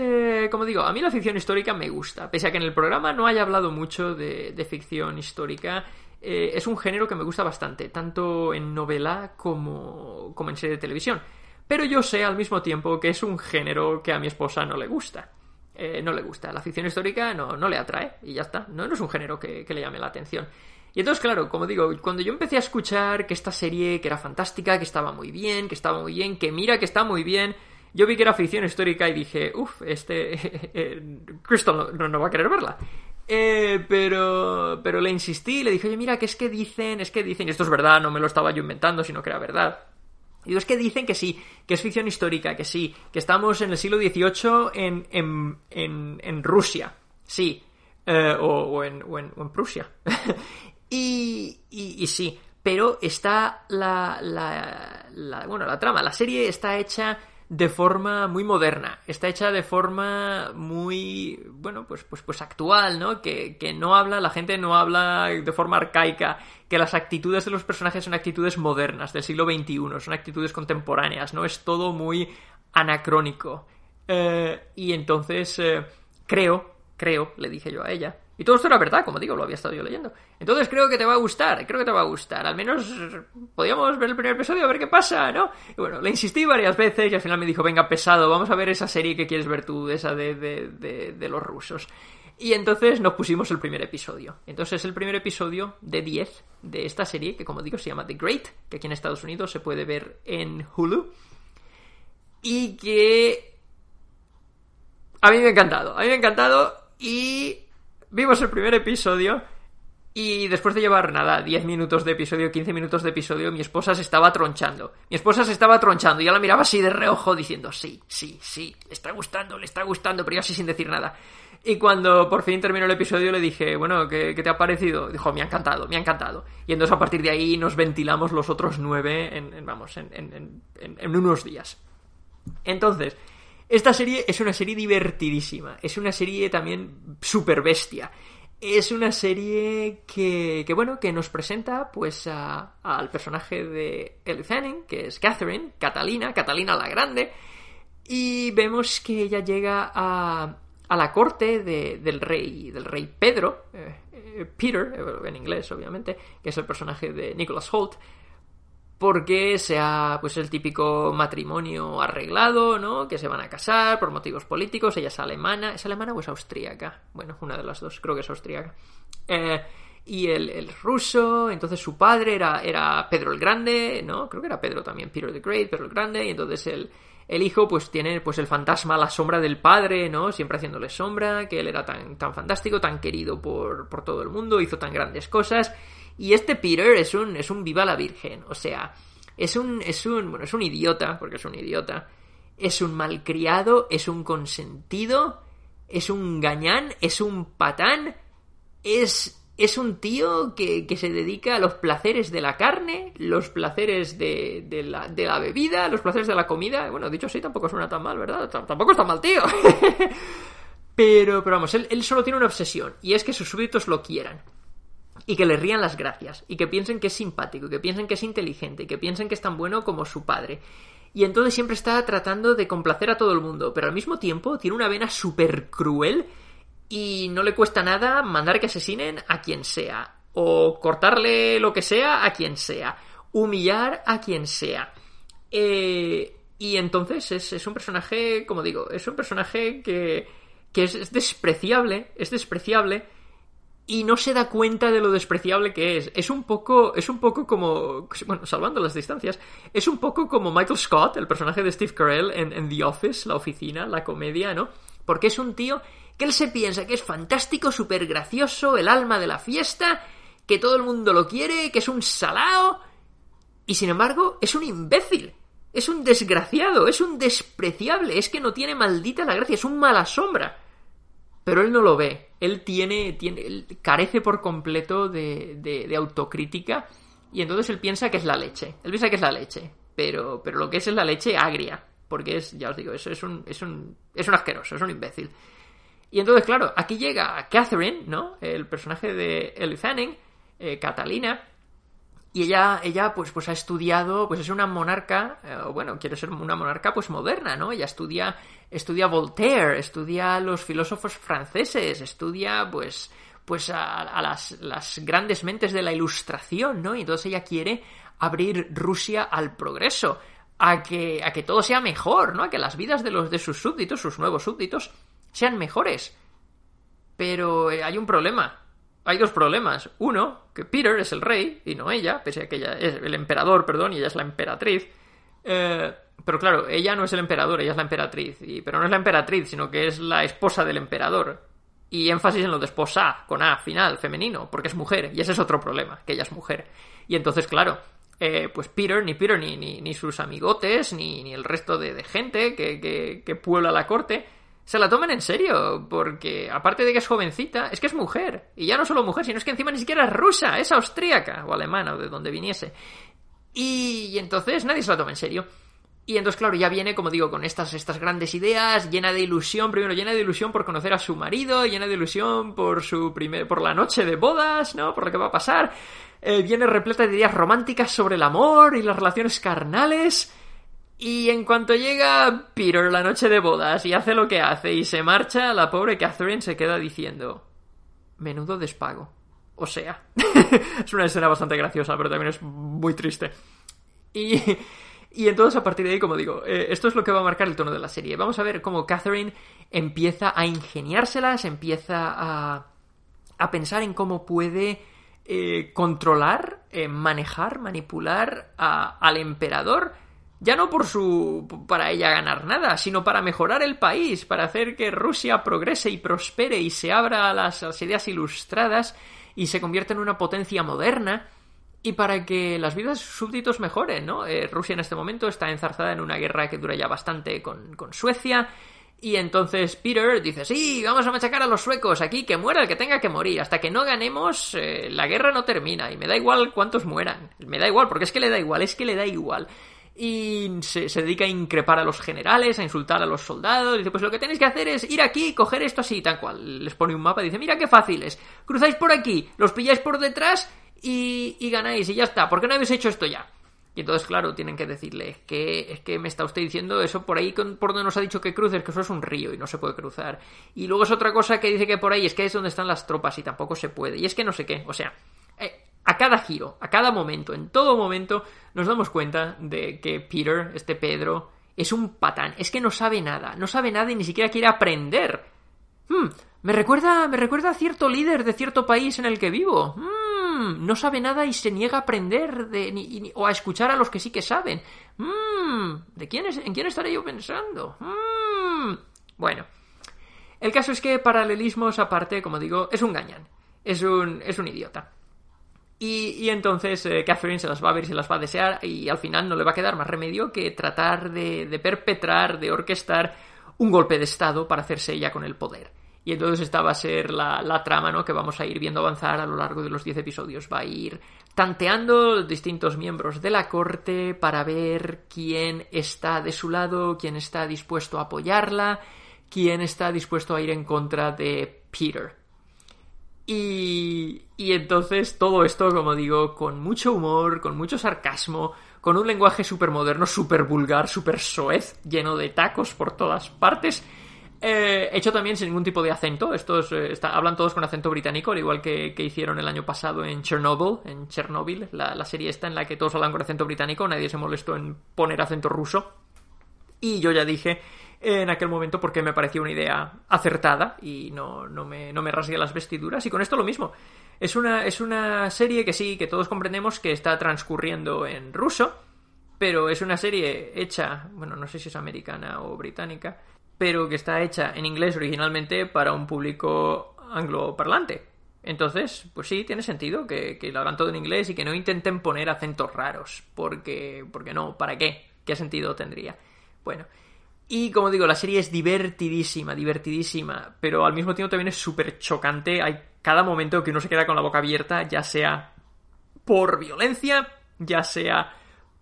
A: como digo, a mí la ficción histórica me gusta. Pese a que en el programa no haya hablado mucho de, ficción histórica, es un género que me gusta bastante, tanto en novela como, como en serie de televisión. Pero yo sé al mismo tiempo que es un género que a mi esposa no le gusta. Eh, no le gusta. La ficción histórica no, no le atrae y ya está. No, no es un género que, le llame la atención. Y entonces, claro, como digo, cuando yo empecé a escuchar que esta serie que era fantástica, que estaba muy bien, que estaba muy bien, que mira que está muy bien, yo vi que era ficción histórica y dije, uff, este... <laughs> Eh, Crystal no, va a querer verla. Eh, pero, pero le insistí le dije, oye, mira, que es que dicen, es que dicen, y esto es verdad, no me lo estaba yo inventando, sino que era verdad. Y es que dicen que sí, que es ficción histórica, que sí, que estamos en el siglo XVIII en, en, en, en Rusia, sí, eh, o, en, o, en, Prusia. <laughs> y, y, sí, pero está la, la, bueno, la trama, la serie está hecha de forma muy moderna, está hecha de forma muy, bueno, pues, pues, pues actual, ¿no? Que, que no habla, la gente no habla de forma arcaica, que las actitudes de los personajes son actitudes modernas, del siglo XXI, son actitudes contemporáneas, ¿no? Es todo muy anacrónico. Eh, y entonces, eh, creo, creo, le dije yo a ella, Y todo esto era verdad, como digo, lo había estado yo leyendo. Entonces creo que te va a gustar, creo que te va a gustar. Al menos podíamos ver el primer episodio a ver qué pasa, ¿no? Y bueno, le insistí varias veces y al final me dijo, venga, pesado, vamos a ver esa serie que quieres ver tú, esa de, de, de, los rusos. Y entonces nos pusimos el primer episodio. Entonces es el primer episodio de 10 de esta serie, que como digo se llama The Great, que aquí en Estados Unidos se puede ver en Hulu. Y que... A mí me ha encantado, a mí me ha encantado y vimos el primer episodio y después de llevar nada, 10 minutos de episodio, 15 minutos de episodio, mi esposa se estaba tronchando. Mi esposa se estaba tronchando y yo la miraba así de reojo diciendo, sí, sí, sí, le está gustando, le está gustando, pero yo así sin decir nada. Y cuando por fin terminó el episodio le dije, bueno, ¿qué, te ha parecido? Dijo, me ha encantado, me ha encantado. Y entonces a partir de ahí nos ventilamos los otros nueve en, vamos, en, en, en unos días. Entonces, esta serie es una serie divertidísima, es una serie también super bestia. Es una serie que, bueno, que nos presenta pues al personaje de Ellie Fanning, que es Catherine, Catalina, Catalina la Grande, y vemos que ella llega a, a la corte del rey, del rey Pedro, eh, eh, Peter, en inglés obviamente, que es el personaje de Nicholas Holt, porque sea pues el típico matrimonio arreglado, ¿no? Que se van a casar por motivos políticos, ella es alemana, ¿es alemana o es austríaca? Bueno, una de las dos, creo que es austríaca. Eh, y el, ruso, entonces su padre era, era Pedro el Grande, ¿no? Creo que era Pedro también, Peter the Great, Pedro el Grande, y entonces el, el hijo pues tiene pues el fantasma, la sombra del padre, ¿no? Siempre haciéndole sombra, que él era tan, tan fantástico, tan querido por, por todo el mundo, hizo tan grandes cosas, y este Peter es un, es un viva la virgen, o sea, es un, es un, bueno, es un idiota, porque es un idiota, es un malcriado, es un consentido, es un gañán, es un patán, es, es un tío que, que, se dedica a los placeres de la carne, los placeres de, de, la, de la bebida, los placeres de la comida. Bueno, dicho así, tampoco suena tan mal, ¿verdad? tampoco está mal, tío. <laughs> pero, pero vamos, él, él solo tiene una obsesión, y es que sus súbditos lo quieran y que le rían las gracias, y que piensen que es simpático, y que piensen que es inteligente, y que piensen que es tan bueno como su padre. Y entonces siempre está tratando de complacer a todo el mundo, pero al mismo tiempo tiene una vena súper cruel y no le cuesta nada mandar que asesinen a quien sea, o cortarle lo que sea a quien sea, humillar a quien sea. Eh, y entonces es, es, un personaje, como digo, es un personaje que, que es despreciable, es despreciable y no se da cuenta de lo despreciable que es. Es un poco, es un poco como, bueno, salvando las distancias, es un poco como Michael Scott, el personaje de Steve Carell en, The Office, la oficina, la comedia, ¿no? Porque es un tío que él se piensa que es fantástico, súper gracioso, el alma de la fiesta, que todo el mundo lo quiere, que es un salao, y sin embargo es un imbécil. Es un desgraciado, es un despreciable, es que no tiene maldita la gracia, es un mala sombra. Pero él no lo ve. Él tiene, tiene carece por completo de, de, autocrítica y entonces él piensa que es la leche. Él piensa que es la leche, pero, pero lo que es es la leche agria, porque es, ya os digo, eso es un, es un, es un asqueroso, es un imbécil. Y entonces, claro, aquí llega Catherine, ¿no? El personaje de Ellie Fanning, eh, Catalina, y ella, ella pues, pues ha estudiado, pues es una monarca, eh, bueno, quiere ser una monarca pues moderna, ¿no? Ella estudia, estudia Voltaire, estudia a los filósofos franceses, estudia pues, pues a, las, las, grandes mentes de la ilustración, ¿no? Y entonces ella quiere abrir Rusia al progreso, a que, a que todo sea mejor, ¿no? A que las vidas de los de sus súbditos, sus nuevos súbditos, sean mejores. Pero eh, hay un problema hay dos problemas. Uno, que Peter es el rey y no ella, pese a que ella es el emperador, perdón, y ella es la emperatriz. Eh, pero claro, ella no es el emperador, ella es la emperatriz. Y, pero no es la emperatriz, sino que es la esposa del emperador. Y énfasis en lo de esposa, con A final, femenino, porque es mujer. Y ese es otro problema, que ella es mujer. Y entonces, claro, eh, pues Peter, ni Peter, ni, ni, sus amigotes, ni, ni el resto de, de gente que, que, que puebla la corte, se la toman en serio, porque aparte de que es jovencita, es que es mujer. Y ya no solo mujer, sino es que encima ni siquiera es rusa, es austríaca o alemana o de donde viniese. Y, entonces nadie se la toma en serio. Y entonces, claro, ya viene, como digo, con estas, estas grandes ideas, llena de ilusión, primero llena de ilusión por conocer a su marido, llena de ilusión por su primer, por la noche de bodas, ¿no? Por lo que va a pasar. Eh, viene repleta de ideas románticas sobre el amor y las relaciones carnales. Y en cuanto llega Peter la noche de bodas y hace lo que hace y se marcha, la pobre Catherine se queda diciendo menudo despago. O sea, <laughs> es una escena bastante graciosa, pero también es muy triste. Y, y entonces a partir de ahí, como digo, eh, esto es lo que va a marcar el tono de la serie. Vamos a ver cómo Catherine empieza a ingeniárselas, empieza a, a pensar en cómo puede eh, controlar, eh, manejar, manipular al emperador. Ya no por su. para ella ganar nada, sino para mejorar el país, para hacer que Rusia progrese y prospere y se abra a las, ideas ilustradas y se convierta en una potencia moderna y para que las vidas súbditos mejoren, ¿no? Eh, Rusia en este momento está enzarzada en una guerra que dura ya bastante con, con Suecia y entonces Peter dice, sí, vamos a machacar a los suecos aquí, que muera el que tenga que morir. Hasta que no ganemos, eh, la guerra no termina. Y me da igual cuántos mueran. Me da igual, porque es que le da igual, es que le da igual. Y se, dedica a increpar a los generales, a insultar a los soldados. Dice, pues lo que tenéis que hacer es ir aquí, coger esto así, tal cual. Les pone un mapa y dice, mira qué fácil es. Cruzáis por aquí, los pilláis por detrás y, y ganáis y ya está. ¿Por qué no habéis hecho esto ya? Y entonces, claro, tienen que decirle, es que, es que me está usted diciendo eso por ahí, por donde nos ha dicho que cruces, que eso es un río y no se puede cruzar. Y luego es otra cosa que dice que por ahí es que es donde están las tropas y tampoco se puede. Y es que no sé qué, o sea, eh, a cada giro, a cada momento, en todo momento, nos damos cuenta de que Peter, este Pedro, es un patán, es que no sabe nada, no sabe nada y ni siquiera quiere aprender. Hmm, me recuerda, me recuerda a cierto líder de cierto país en el que vivo. Hmm, Mm, no sabe nada y se niega a aprender de, o a escuchar a los que sí que saben. Mm, ¿de quién ¿En quién estaré yo pensando? Mm. Bueno, el caso es que paralelismos aparte, como digo, es un gañán. Es un, es un idiota. Y, entonces eh, Catherine se las va a ver y se las va a desear y al final no le va a quedar más remedio que tratar de, perpetrar, de orquestar un golpe de Estado para hacerse ella con el poder. Y entonces esta va a ser la, trama, ¿no? Que vamos a ir viendo avanzar a lo largo de los 10 episodios. Va a ir tanteando distintos miembros de la corte para ver quién está de su lado, quién está dispuesto a apoyarla, quién está dispuesto a ir en contra de Peter. Y, y entonces todo esto, como digo, con mucho humor, con mucho sarcasmo, con un lenguaje súper moderno, súper vulgar, súper soez, lleno de tacos por todas partes eh, hecho también sin ningún tipo de acento. Estos eh, hablan todos con acento británico, al igual que, hicieron el año pasado en Chernobyl, en Chernobyl, la, serie esta en la que todos hablan con acento británico, nadie se molestó en poner acento ruso. Y yo ya dije en aquel momento porque me pareció una idea acertada y no, no, me, no me rasgué las vestiduras. Y con esto lo mismo. Es una, es una serie que sí, que todos comprendemos que está transcurriendo en ruso, pero es una serie hecha, bueno, no sé si es americana o británica, pero que está hecha en inglés originalmente para un público angloparlante. Entonces, pues sí, tiene sentido que, lo hagan todo en inglés y que no intenten poner acentos raros, porque, porque no, ¿para qué? ¿Qué sentido tendría? Bueno, y como digo, la serie es divertidísima, divertidísima, pero al mismo tiempo también es súper chocante. Hay cada momento que uno se queda con la boca abierta, ya sea por violencia, ya sea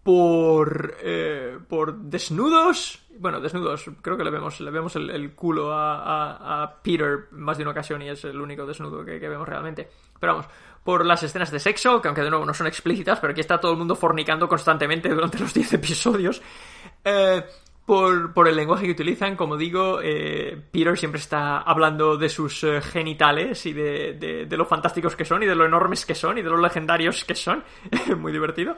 A: por, eh, por desnudos. Bueno, desnudos, creo que le vemos, vemos el, culo a, Peter más de una ocasión y es el único desnudo que, vemos realmente. Pero vamos, por las escenas de sexo, que aunque de nuevo no son explícitas, pero aquí está todo el mundo fornicando constantemente durante los 10 episodios. Eh, por, el lenguaje que utilizan, como digo, eh, Peter siempre está hablando de sus genitales y de, de, lo fantásticos que son y de lo enormes que son y de lo legendarios que son. <laughs> Muy divertido.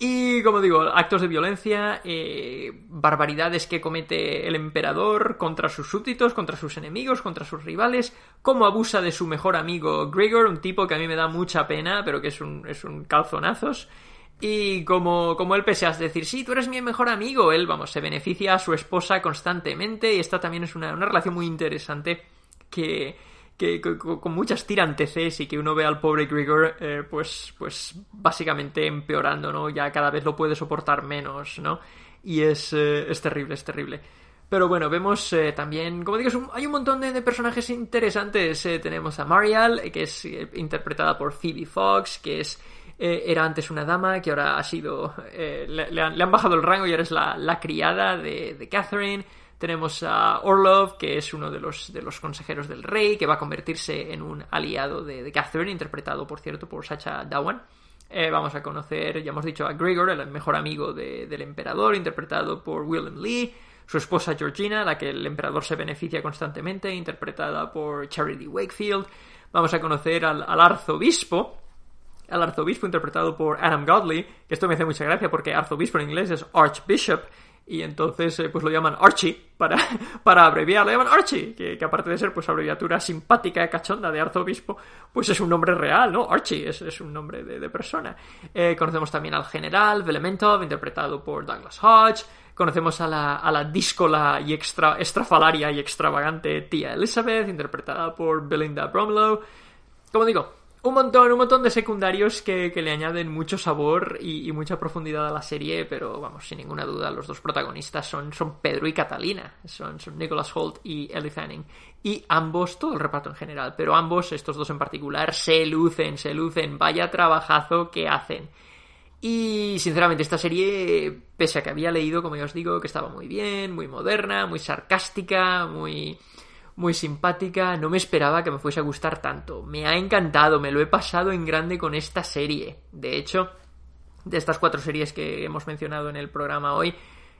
A: Y como digo, actos de violencia, eh, barbaridades que comete el emperador contra sus súbditos, contra sus enemigos, contra sus rivales, cómo abusa de su mejor amigo Gregor, un tipo que a mí me da mucha pena, pero que es un, es un calzonazos. Y como, como él pese a decir, sí, tú eres mi mejor amigo, él, vamos, se beneficia a su esposa constantemente y esta también es una, una relación muy interesante que, que, con muchas tiranteces y que uno ve al pobre Grigor eh, pues, pues básicamente empeorando, ¿no? Ya cada vez lo puede soportar menos, ¿no? Y es, eh, es terrible, es terrible. Pero bueno, vemos eh, también, como digo, hay un montón de, personajes interesantes. tenemos a Marial, que es interpretada por Phoebe Fox, que es era antes una dama, que ahora ha sido... Le, han, bajado el rango y ahora es la, la criada de, Catherine. Tenemos a Orlov, que es uno de los, consejeros del rey, que va a convertirse en un aliado de, Catherine, interpretado, por cierto, por Sacha Dawan. Eh, vamos a conocer, ya hemos dicho, a Gregor, el mejor amigo del emperador, interpretado por William Lee. Su esposa Georgina, la que el emperador se beneficia constantemente, interpretada por Charity Wakefield. vamos a conocer al arzobispo, al arzobispo interpretado por Adam Godley, que esto me hace mucha gracia porque arzobispo en inglés es archbishop, y entonces eh, pues lo llaman Archie para, <laughs> para abreviar, lo llaman Archie, que, aparte de ser pues abreviatura simpática y cachonda de arzobispo, pues es un nombre real, ¿no? Archie es, es un nombre de, persona. Eh, conocemos también al general Velementov, interpretado por Douglas Hodge, conocemos a la, a la díscola y extra, estrafalaria y extravagante tía Elizabeth, interpretada por Belinda Bromlow. Como digo, un montón, un montón de secundarios que, le añaden mucho sabor y, mucha profundidad a la serie, pero vamos, sin ninguna duda, los dos protagonistas son, son Pedro y Catalina, son, son Nicholas Holt y Ellie Fanning. Y ambos, todo el reparto en general, pero ambos, estos dos en particular, se lucen, se lucen, vaya trabajazo que hacen. Y sinceramente esta serie, pese a que había leído, como ya os digo, que estaba muy bien, muy moderna, muy sarcástica, muy muy simpática, no me esperaba que me fuese a gustar tanto. Me ha encantado, me lo he pasado en grande con esta serie. De hecho, de estas cuatro series que hemos mencionado en el programa hoy,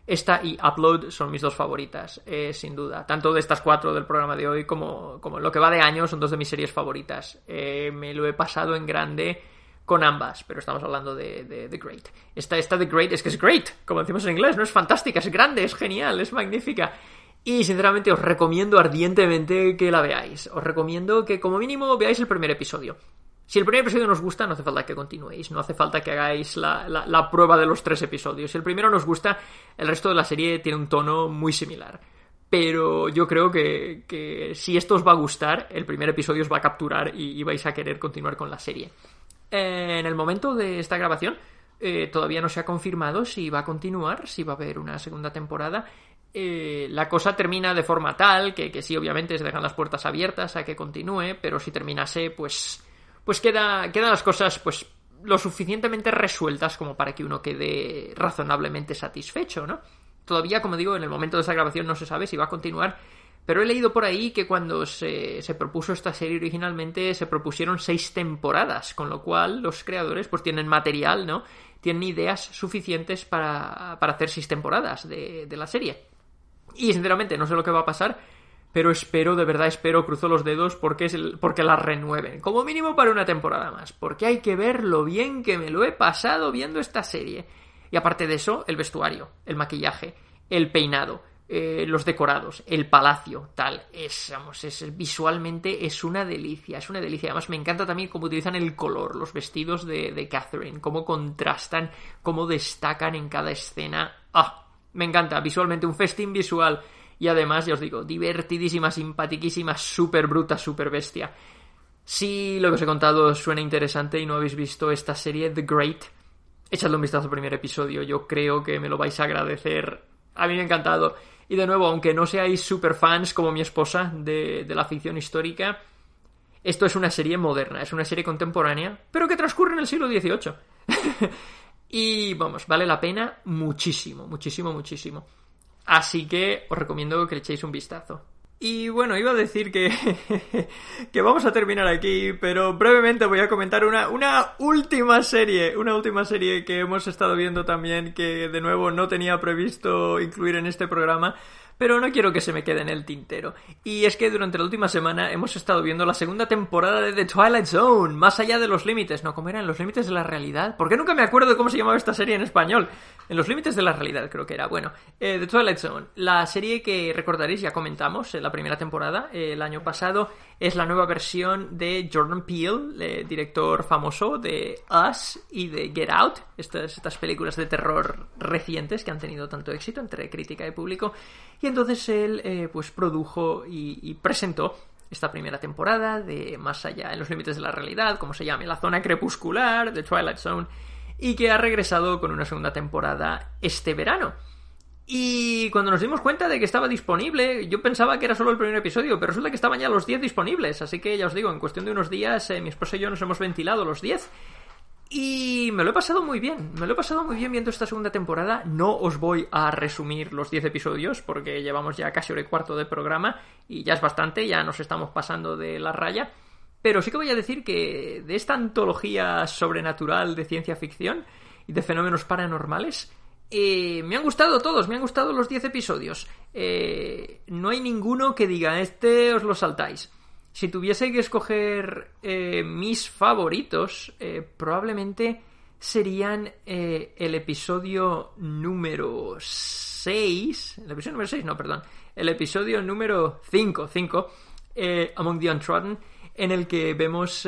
A: esta y Upload son mis dos favoritas, eh, sin duda. Tanto de estas cuatro del programa de hoy como, como lo que va de año son dos de mis series favoritas. Eh, me lo he pasado en grande con ambas, pero estamos hablando de, The Great. Esta, esta The Great es que es great, como decimos en inglés, no es fantástica, es grande, es genial, es magnífica. Y sinceramente os recomiendo ardientemente que la veáis. Os recomiendo que como mínimo veáis el primer episodio. Si el primer episodio nos gusta, no hace falta que continuéis, no hace falta que hagáis la, prueba de los tres episodios. Si el primero nos gusta, el resto de la serie tiene un tono muy similar. Pero yo creo que, si esto os va a gustar, el primer episodio os va a capturar y, vais a querer continuar con la serie. En el momento de esta grabación, eh, todavía no se ha confirmado si va a continuar, si va a haber una segunda temporada. Eh, la cosa termina de forma tal que, que sí, obviamente se dejan las puertas abiertas a que continúe, pero si terminase, pues, pues queda, quedan las cosas, pues, lo suficientemente resueltas como para que uno quede razonablemente satisfecho, ¿no? Todavía, como digo, en el momento de esa grabación no se sabe si va a continuar, pero he leído por ahí que cuando se, se, propuso esta serie originalmente se propusieron seis temporadas, con lo cual los creadores pues tienen material, ¿no? Tienen ideas suficientes para, para hacer seis temporadas de, de la serie. Y sinceramente no sé lo que va a pasar, pero espero, de verdad espero, cruzo los dedos porque, es el, porque la renueven. Como mínimo para una temporada más, porque hay que ver lo bien que me lo he pasado viendo esta serie. Y aparte de eso, el vestuario, el maquillaje, el peinado, eh, los decorados, el palacio, tal, es, vamos, es, visualmente es una delicia, es una delicia. Además me encanta también cómo utilizan el color, los vestidos de, de Catherine, cómo contrastan, cómo destacan en cada escena. ¡Ah! Me encanta, visualmente un festín visual. Y además, ya os digo, divertidísima, simpatiquísima, súper bruta, súper bestia. Si lo que os he contado suena interesante y no habéis visto esta serie, The Great, echadle un vistazo al primer episodio. Yo creo que me lo vais a agradecer. A mí me ha encantado. Y de nuevo, aunque no seáis super fans como mi esposa de, de la ficción histórica, esto es una serie moderna, es una serie contemporánea, pero que transcurre en el siglo XVIII. <laughs> Y vamos, vale la pena muchísimo, muchísimo, muchísimo. Así que os recomiendo que le echéis un vistazo. Y bueno, iba a decir que, <laughs> que vamos a terminar aquí, pero brevemente voy a comentar una, una última serie, una última serie que hemos estado viendo también, que de nuevo no tenía previsto incluir en este programa, pero no quiero que se me quede en el tintero. Y es que durante la última semana hemos estado viendo la segunda temporada de The Twilight Zone, más allá de los límites. No, ¿cómo eran los límites de la realidad? ¿Por qué nunca me acuerdo de cómo se llamaba esta serie en español? En los límites de la realidad creo que era. Bueno, eh, The Twilight Zone, la serie que recordaréis, ya comentamos en la primera temporada, eh, el año pasado, es la nueva versión de Jordan Peele, director famoso de Us y de Get Out, estas, estas películas de terror recientes que han tenido tanto éxito entre crítica y público. Y entonces él eh, pues produjo y, presentó esta primera temporada de Más allá en los límites de la realidad, como se llame, la zona crepuscular de Twilight Zone, y que ha regresado con una segunda temporada este verano. Y cuando nos dimos cuenta de que estaba disponible, yo pensaba que era solo el primer episodio, pero resulta que estaban ya los 10 disponibles. Así que ya os digo, en cuestión de unos días, eh, mi esposa y yo nos hemos ventilado los 10. Y me lo he pasado muy bien, me lo he pasado muy bien viendo esta segunda temporada. No os voy a resumir los 10 episodios porque llevamos ya casi hora y cuarto de programa y ya es bastante, ya nos estamos pasando de la raya. Pero sí que voy a decir que de esta antología sobrenatural de ciencia ficción y de fenómenos paranormales, eh, me han gustado todos, me han gustado los 10 episodios. Eh, no hay ninguno que diga, este os lo saltáis. si tuviese que escoger eh, mis favoritos, eh, probablemente serían eh, el episodio número 6. El episodio número 6, no, perdón. El episodio número 5, 5, Among the Untrodden, en el que vemos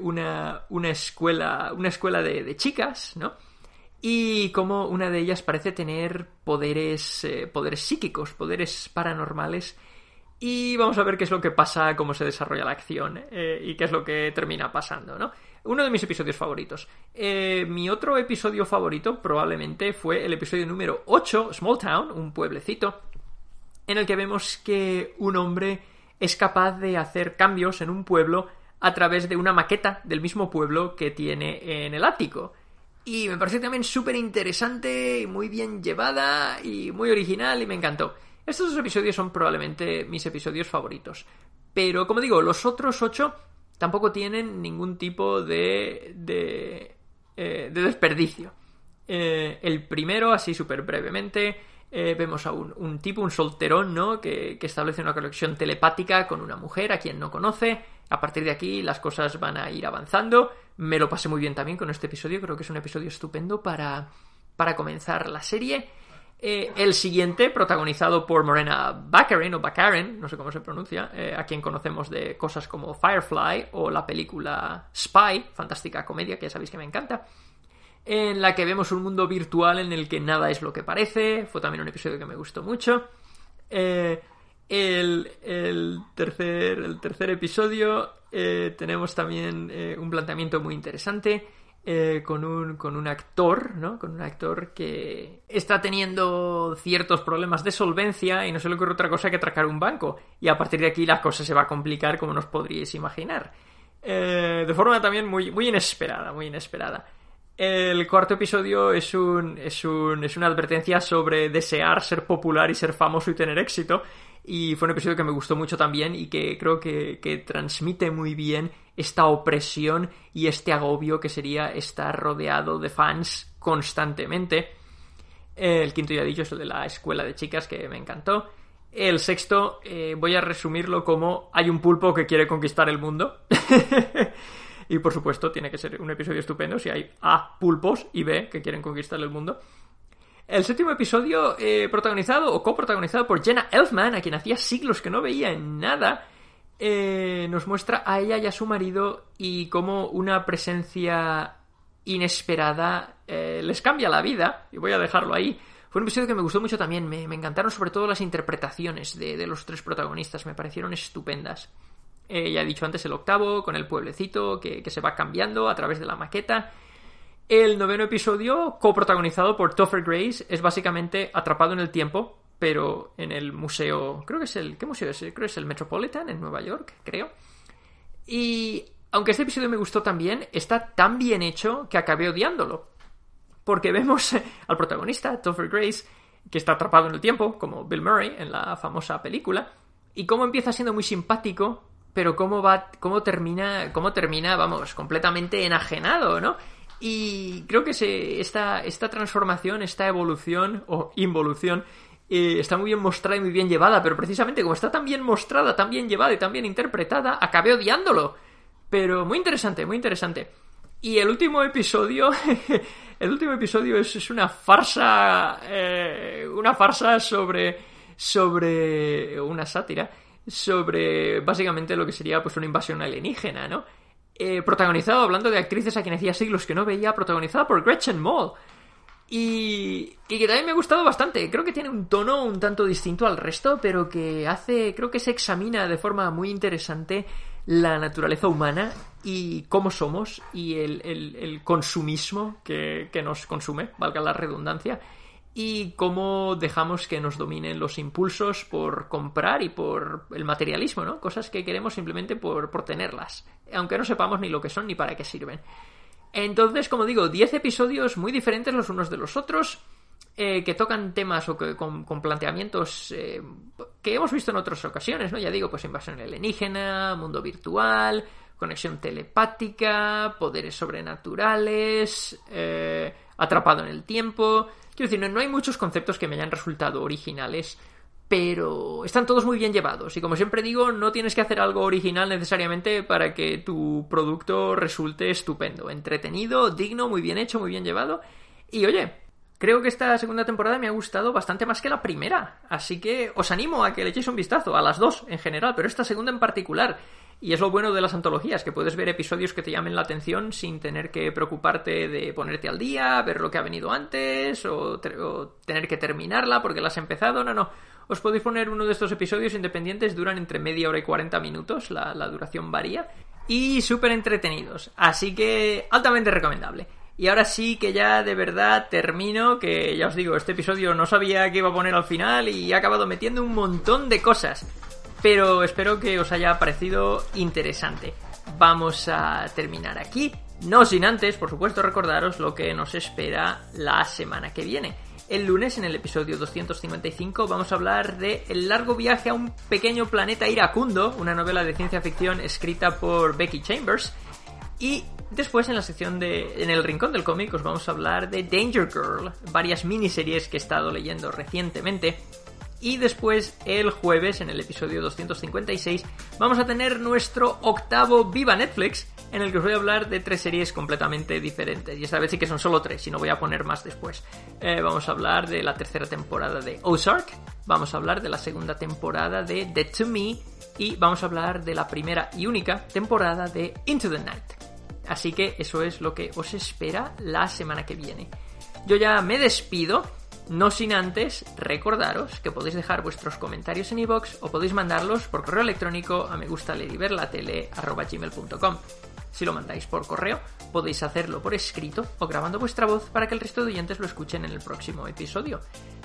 A: una, una, escuela, una escuela de, de, chicas, ¿no? Y como una de ellas parece tener poderes, poderes psíquicos, poderes paranormales y vamos a ver qué es lo que pasa, cómo se desarrolla la acción eh, y qué es lo que termina pasando, ¿no? Uno de mis episodios favoritos. Eh, mi otro episodio favorito probablemente fue el episodio número 8, Small Town, un pueblecito, en el que vemos que un hombre es capaz de hacer cambios en un pueblo a través de una maqueta del mismo pueblo que tiene en el ático. Y me pareció también súper interesante, muy bien llevada y muy original y me encantó. Estos dos episodios son probablemente mis episodios favoritos. Pero, como digo, los otros ocho tampoco tienen ningún tipo de, de, eh, desperdicio. Eh, el primero, así súper brevemente, eh, vemos a un, tipo, un solterón, ¿no? Que, establece una conexión telepática con una mujer a quien no conoce. A partir de aquí las cosas van a ir avanzando. Me lo pasé muy bien también con este episodio, creo que es un episodio estupendo para, para comenzar la serie. Eh, el siguiente, protagonizado por Morena Baccarin, o Baccarin, no sé cómo se pronuncia, eh, a quien conocemos de cosas como Firefly o la película Spy, fantástica comedia que ya sabéis que me encanta, en la que vemos un mundo virtual en el que nada es lo que parece, fue también un episodio que me gustó mucho. Eh, el, tercer, el tercer episodio tenemos también un planteamiento muy interesante eh, con, un, con un actor, ¿no? Con un actor que está teniendo ciertos problemas de solvencia y no se le ocurre otra cosa que atracar un banco. Y a partir de aquí la cosa se va a complicar como nos podríais imaginar. Eh, de forma también muy, muy inesperada, muy inesperada. El cuarto episodio es, un, es, un, es una advertencia sobre desear ser popular y ser famoso y tener éxito. Y fue un episodio que me gustó mucho también y que creo que, que transmite muy bien esta opresión y este agobio que sería estar rodeado de fans constantemente. El quinto ya dicho es el de la escuela de chicas que me encantó. El sexto eh, voy a resumirlo como hay un pulpo que quiere conquistar el mundo. <laughs> y por supuesto tiene que ser un episodio estupendo si hay A pulpos y B que quieren conquistar el mundo. El séptimo episodio eh, protagonizado o coprotagonizado por Jenna Elfman, a quien hacía siglos que no veía en nada, eh, nos muestra a ella y a su marido y cómo una presencia inesperada eh, les cambia la vida, y voy a dejarlo ahí. Fue un episodio que me gustó mucho también, me, encantaron sobre todo las interpretaciones de, los tres protagonistas, me parecieron estupendas. Ya he dicho antes el octavo, con el pueblecito que se va cambiando a través de la maqueta. El noveno episodio, coprotagonizado por Topher Grace, es básicamente atrapado en el tiempo pero en el museo, creo que es el, ¿qué museo es? Creo que es el Metropolitan en Nueva York, creo. Y aunque este episodio me gustó también, está tan bien hecho que acabé odiándolo. Porque vemos <laughs> al protagonista, Topher Grace, que está atrapado en el tiempo, como Bill Murray en la famosa película, y cómo empieza siendo muy simpático, pero cómo va, cómo termina, cómo termina, vamos, completamente enajenado, ¿no? Y creo que se, esta, esta transformación, esta evolución o involución está muy bien mostrada y muy bien llevada, pero precisamente como está tan bien mostrada, tan bien llevada y tan bien interpretada, acabé odiándolo. Pero muy interesante, muy interesante. Y el último episodio, <laughs> el último episodio es, una farsa, eh, una farsa sobre, sobre una sátira, sobre básicamente lo que sería pues una invasión alienígena, ¿no? Eh, protagonizado, hablando de actrices a quien hacía siglos que no veía, protagonizada por Gretchen Moll. Y, que también me ha gustado bastante. Creo que tiene un tono un tanto distinto al resto, pero que hace, creo que se examina de forma muy interesante la naturaleza humana y cómo somos y el, consumismo que, que, nos consume, valga la redundancia, y cómo dejamos que nos dominen los impulsos por comprar y por el materialismo, ¿no? Cosas que queremos simplemente por, por tenerlas, aunque no sepamos ni lo que son ni para qué sirven. Entonces, como digo, 10 episodios muy diferentes los unos de los otros, eh, que tocan temas o que, con, planteamientos eh, que hemos visto en otras ocasiones, ¿no? Ya digo, pues invasión alienígena, mundo virtual, conexión telepática, poderes sobrenaturales, eh, atrapado en el tiempo. Quiero decir, no, hay muchos conceptos que me hayan resultado originales pero están todos muy bien llevados. Y como siempre digo, no tienes que hacer algo original necesariamente para que tu producto resulte estupendo. Entretenido, digno, muy bien hecho, muy bien llevado. Y oye, creo que esta segunda temporada me ha gustado bastante más que la primera. Así que os animo a que le echéis un vistazo, a las dos en general, pero esta segunda en particular. Y es lo bueno de las antologías, que puedes ver episodios que te llamen la atención sin tener que preocuparte de ponerte al día, ver lo que ha venido antes, o, tener que terminarla porque la has empezado. No, no. Os podéis poner uno de estos episodios independientes, duran entre media hora y 40 minutos, la, duración varía, y súper entretenidos. Así que altamente recomendable. Y ahora sí que ya de verdad termino, que ya os digo, este episodio no sabía que iba a poner al final y he acabado metiendo un montón de cosas pero espero que os haya parecido interesante. Vamos a terminar aquí, no sin antes, por supuesto, recordaros lo que nos espera la semana que viene. El lunes, en el episodio 255, vamos a hablar de El largo viaje a un pequeño planeta iracundo, una novela de ciencia ficción escrita por Becky Chambers. Y después, en la sección de. En el rincón del cómic, os vamos a hablar de Danger Girl, varias miniseries que he estado leyendo recientemente y después, el jueves, en el episodio 256, vamos a tener nuestro octavo Viva Netflix, en el que os voy a hablar de tres series completamente diferentes. Y esta vez sí que son solo tres, y no voy a poner más después. Eh, vamos a hablar de la tercera temporada de Ozark, vamos a hablar de la segunda temporada de Dead to Me, y vamos a hablar de la primera y única temporada de Into the Night. Así que eso es lo que os espera la semana que viene. Yo ya me despido no sin antes recordaros que podéis dejar vuestros comentarios en iVoox o podéis mandarlos por correo electrónico a me gusta. Si lo mandáis por correo, podéis hacerlo por escrito o grabando vuestra voz para que el resto de oyentes lo escuchen en el próximo episodio.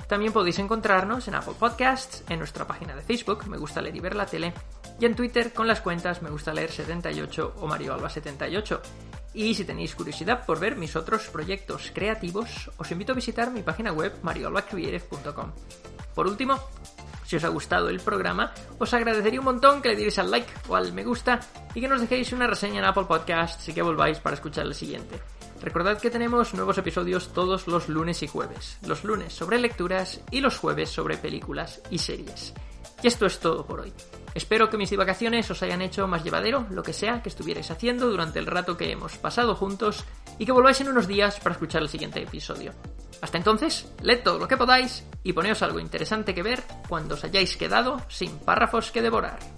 A: También podéis encontrarnos en Apple Podcasts, en nuestra página de Facebook, Me Gusta Leer y Ver la Tele, y en Twitter con las cuentas Me Gusta Leer 78 o Mario Alba 78. Y si tenéis curiosidad por ver mis otros proyectos creativos, os invito a visitar mi página web mariolacreative.com. Por último, si os ha gustado el programa, os agradecería un montón que le dierais al like o al me gusta y que nos dejéis una reseña en Apple Podcasts y que volváis para escuchar el siguiente. Recordad que tenemos nuevos episodios todos los lunes y jueves. Los lunes sobre lecturas y los jueves sobre películas y series. Y esto es todo por hoy. Espero que mis divagaciones os hayan hecho más llevadero lo que sea que estuvierais haciendo durante el rato que hemos pasado juntos y que volváis en unos días para escuchar el siguiente episodio. Hasta entonces, leed todo lo que podáis y poneos algo interesante que ver cuando os hayáis quedado sin párrafos que devorar.